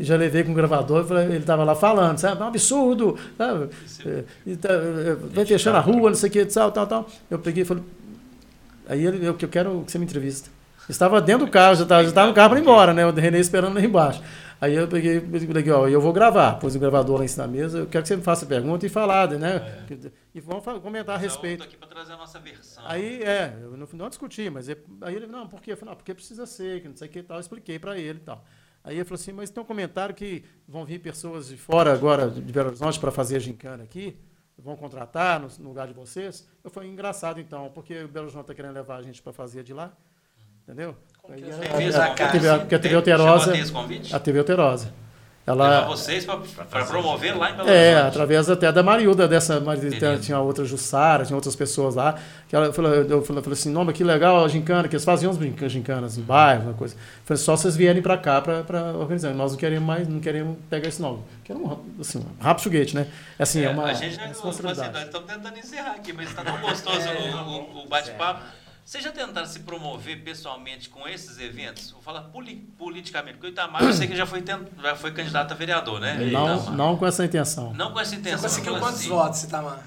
S3: já levei com o gravador, ele estava lá falando, sabe? É um absurdo, sabe? É, tá, vai fechando a rua, não sei o que, tal, tal, tal. Eu peguei e falei, aí ele, eu, eu quero que você me entrevista. Estava dentro do carro, já estava, já estava no carro para ir embora, né? O Renê esperando lá embaixo. Aí eu peguei, peguei, ó, eu vou gravar, pus o gravador lá em cima da mesa, eu quero que você me faça pergunta e falar, né?
S1: É.
S3: E vamos comentar a respeito.
S1: aqui para trazer a nossa versão.
S3: Aí, é, eu não, não discuti, mas ele- aí ele, não, por quê? Eu falei, não, porque precisa ser, que não sei o que e tal, eu expliquei para ele e tal. Aí ele falou assim, mas tem um comentário que vão vir pessoas de fora agora, de Belo Horizonte, para fazer a gincana aqui, vão contratar no, no lugar de vocês. Eu falei, engraçado então, porque o Belo Horizonte está querendo levar a gente para fazer de lá, entendeu?
S2: Que
S3: era-
S2: você
S3: a-
S2: fez
S3: a-
S2: a
S3: a TV
S2: casa?
S3: Porque a TV
S1: Tem-
S3: Alterosa,
S1: a
S3: TV Alterosa.
S1: Levar
S3: Ela,
S1: vocês para promover lá em Belo
S3: é, através até da Marilda, dessa Marilda, tinha outra Jussara, tinha outras pessoas lá, que ela falou, eu falei, assim, não, mas que legal a gincana, que eles faziam as brinca- gincanas em bairro, uma coisa. Eu falei, só vocês vierem para cá para organizar, nós não queremos mais, não queremos pegar esse nome. Queremos, assim, um rápido foguete, né? É assim, é,
S1: É,
S3: uma
S1: a gente já
S3: responsabilidade.
S1: nós estamos tentando encerrar aqui, mas está tão gostoso o, o- o bate-papo. Vocês já tentaram se promover pessoalmente com esses eventos? Vou falar poli- politicamente, porque o Itamar eu sei que já foi, já foi candidato a vereador, né?
S3: Não,
S1: Itamar.
S3: não com essa intenção.
S1: Não com essa
S2: Você
S1: intenção.
S2: conseguiu
S1: eu falo
S2: quantos
S1: assim,
S2: votos, Itamar?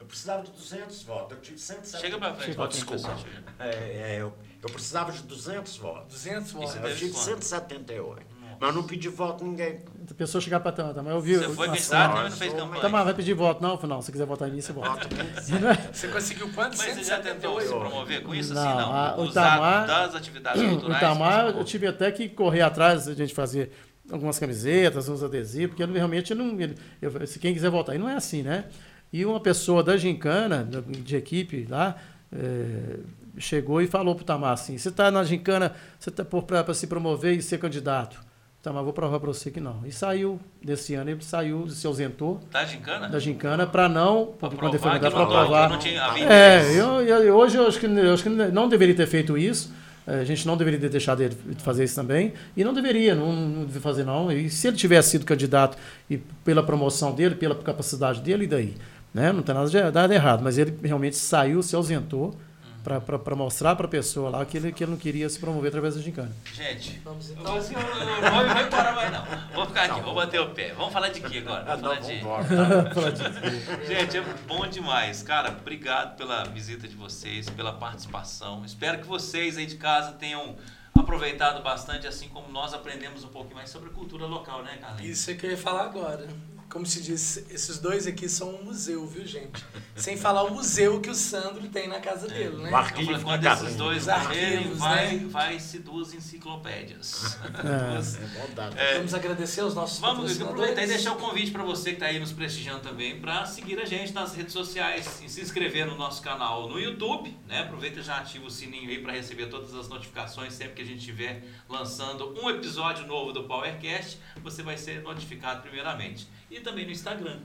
S4: Eu precisava de 200 votos. Eu tive 170.
S1: Chega pra frente,
S3: Chega
S1: desculpa.
S4: Desculpa. É, é, eu, eu precisava de 200 votos.
S2: 200 votos.
S4: Eu tive
S1: quanto?
S4: 178. Mas não pedi voto ninguém.
S3: A pessoa chegar para Tamar, Tamar, eu vi.
S1: Você foi
S3: nossa,
S1: candidato
S4: não,
S1: não fez campanha.
S3: Tamar, vai pedir voto? Não, não, se quiser votar em mim, você vota.
S4: Voto *laughs*
S2: Você conseguiu quanto?
S1: Mas você já tentou se
S2: 178.
S1: promover com isso?
S3: Não,
S1: assim, não.
S3: a- o
S1: Usar
S3: Itamar-
S1: das atividades *clears throat*
S3: O
S1: culturais.
S3: Itamar,
S1: você
S3: eu tive até que correr atrás, a gente fazer algumas camisetas, uns adesivos, porque ele realmente não. Ele, eu, se quem quiser voltar, e não é assim, né? E uma pessoa da Gincana, de equipe lá, é, chegou e falou pro Tamar assim: você está na Gincana, você está para se promover e ser candidato. Tamar, vou provar para você que não. E saiu desse ano, ele saiu, se ausentou
S1: Tá gincana?
S3: da Gincana para não,
S1: Pra
S3: quando foi para provar.
S1: não tinha
S3: É, eu, eu- hoje eu acho, que, eu acho que não deveria ter feito isso. Eh, A gente não deveria ter deixado ele fazer isso também. E não deveria, não, não deveria fazer não. E se ele tivesse sido candidato e pela promoção dele, pela capacidade dele, e daí? Né? Não tem nada de nada errado. Mas ele realmente saiu, se ausentou para mostrar para a pessoa lá que ele, que ele não queria se promover através da gincana.
S1: Gente,
S2: Vamos
S1: eu
S2: então.
S1: assim, eu- eu- eu não vou embora mais não. Vou ficar aqui, vou bater o pé. Vamos falar de quê agora?
S4: Ah,
S1: Vamos falar de... *laughs* Gente, é bom demais. Cara, obrigado pela visita de vocês, pela participação. Espero que vocês aí de casa tenham aproveitado bastante, assim como nós aprendemos um pouquinho mais sobre a cultura local, né, Carlinhos?
S2: Isso é que eu ia falar agora. Como se diz, esses dois aqui são um museu, viu, gente? Sem falar o museu que o Sandro tem na casa dele, né?
S4: O arquivo
S1: quando esses dois
S2: arquivos,
S1: vai,
S2: né?
S1: vai-se duas enciclopédias.
S3: É. *laughs*
S4: É bondade.
S2: Vamos agradecer aos nossos
S1: Vamos aproveitar e deixar o convite para você que está aí nos prestigiando também para seguir a gente nas redes sociais e se inscrever no nosso canal no YouTube, né? Aproveita e já ativa o sininho aí para receber todas as notificações sempre que a gente estiver lançando um episódio novo do PowerCast, você vai ser notificado primeiramente. E também no Instagram,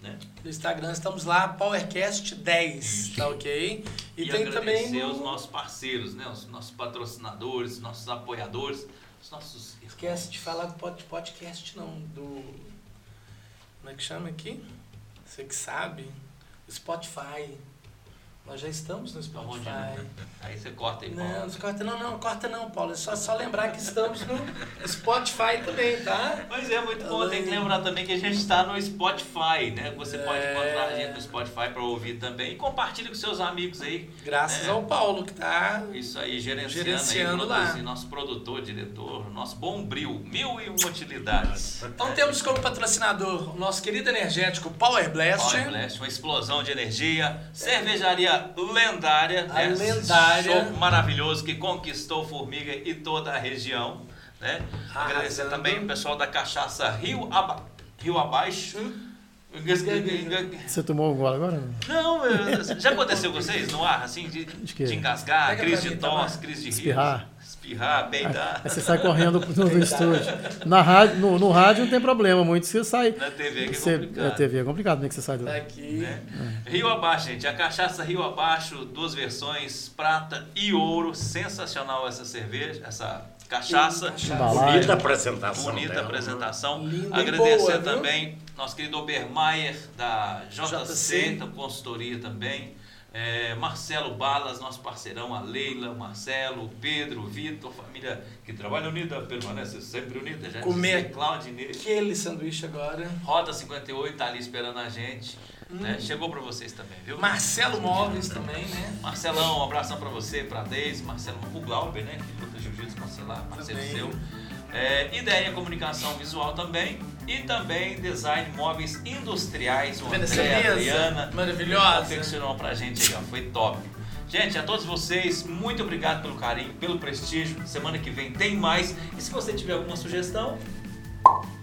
S1: né?
S2: No Instagram estamos lá, PowerCast10, tá ok?
S1: E,
S2: E, tem
S1: agradecer
S2: também no...
S1: nossos parceiros, né? Os nossos patrocinadores, os nossos apoiadores, os nossos
S2: Esquece de falar do pod- podcast não, do... Como é que chama aqui? Você que sabe. Spotify. Nós já estamos no
S1: bom,
S2: Spotify. *laughs*
S1: Aí você corta aí, Paulo.
S2: Não, não corta não, não, corta não, Paulo. É só, só lembrar que estamos no Spotify também, tá?
S1: Mas é muito bom, tem que lembrar também que a gente está no Spotify, né? Você pode
S2: É.
S1: encontrar a gente no Spotify para ouvir também. E compartilhe com seus amigos aí.
S2: Graças
S1: É.
S2: ao Paulo que tá.
S1: Isso aí, gerenciando,
S2: Gerenciando
S1: aí,
S2: lá.
S1: produzindo, nosso produtor, diretor, nosso bom bril, mil e uma utilidades.
S2: Então temos como patrocinador o nosso querido energético Power Blast.
S1: Power Blast, uma explosão de energia, cervejaria lendária,
S2: A
S1: né?
S2: lendária.
S1: show maravilhoso que conquistou Formiga e toda a região, né? Agradecer também o pessoal da cachaça Rio, Aba Rio Abaixo.
S3: Você tomou um gole agora?
S1: Não, já aconteceu com vocês no ar, assim, de,
S3: De
S1: engasgar,
S2: Pega
S1: crise de
S2: tá,
S1: tosse, crise de
S3: Espirrar.
S1: Espirrar, peidar.
S3: Aí você sai correndo no, no estúdio. Na rádio, no, no rádio não tem problema muito, você sai.
S1: Na TV que é
S3: Você,
S1: complicado.
S3: a TV é complicado, como é que você sai do.
S2: Tá aqui.
S1: né? Rio Abaixo, gente. A cachaça Rio Abaixo, duas versões, prata e ouro. Sensacional essa cerveja, essa cachaça.
S4: Bonita apresentação.
S1: Bonita
S4: dela, né?
S1: apresentação. Agradecer
S2: boa, viu?
S1: também nosso querido Obermaier da JC,
S2: JC.
S1: da consultoria também. É, Marcelo Balas, nosso parceirão, a Leila, o Marcelo, o Pedro, o Vitor, família que trabalha unida, permanece sempre unida. Já
S2: Comer
S1: Claudinei.
S2: Aquele sanduíche agora.
S1: Rota 58 tá ali esperando a gente. Né? Chegou para vocês também, viu?
S2: Marcelo Móveis também, né?
S1: Marcelão, um abração para você, para Deise, Marcelo, o Glauber, né? Que luta jiu-jitsu com você lá, parceiro
S2: Também.
S1: seu. É, ideia comunicação visual também. E também design móveis industriais. O André, a Adriana.
S2: maravilhosa?
S1: Confeccionou pra gente aí, ó. Foi top. Gente, a todos vocês, muito obrigado pelo carinho, pelo prestígio. Semana que vem tem mais. E se você tiver alguma sugestão,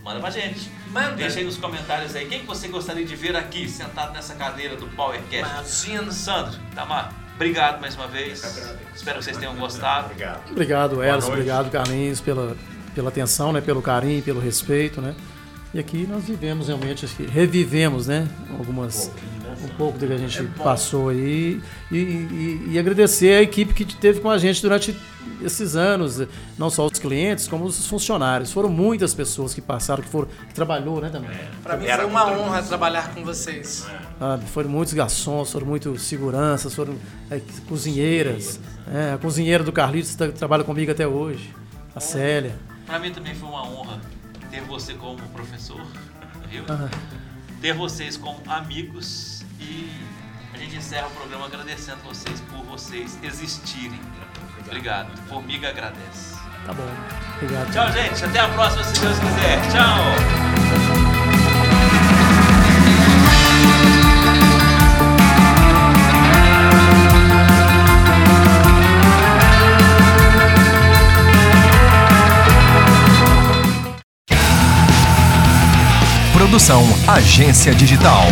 S1: manda pra gente.
S2: Manda.
S1: Deixa aí nos comentários aí quem que você gostaria de ver aqui, sentado nessa cadeira do PowerCast.
S2: Imagina.
S1: Sandro, Tamar, obrigado mais uma vez. Espero que vocês tenham gostado.
S4: Obrigado.
S3: Obrigado, Eros. Obrigado, Carlinhos, pela, pela atenção, né? Pelo carinho, pelo respeito, né? E aqui nós vivemos realmente, acho que revivemos, né? Algumas, um pouco do que a gente passou aí. E, e- e agradecer a equipe que esteve com a gente durante esses anos, não só os clientes, como os funcionários. Foram muitas pessoas que passaram, que foram, que trabalhou, né, também.
S2: Pra mim
S4: Era
S2: foi uma honra trabalhar com vocês.
S3: sabe? Foram muitos garçons, foram muitos seguranças, foram é, cozinheiras. É, a cozinheira do Carlitos tá- trabalha comigo até hoje. A Célia.
S1: Pra mim também foi uma honra ter você como professor, viu? Ter vocês como amigos e a gente encerra o programa agradecendo vocês por vocês existirem. Obrigado. Formiga agradece.
S3: Tá bom. Obrigado.
S1: Tchau, gente. Até a próxima, se Deus quiser. Tchau.
S5: Produção Agência Digital.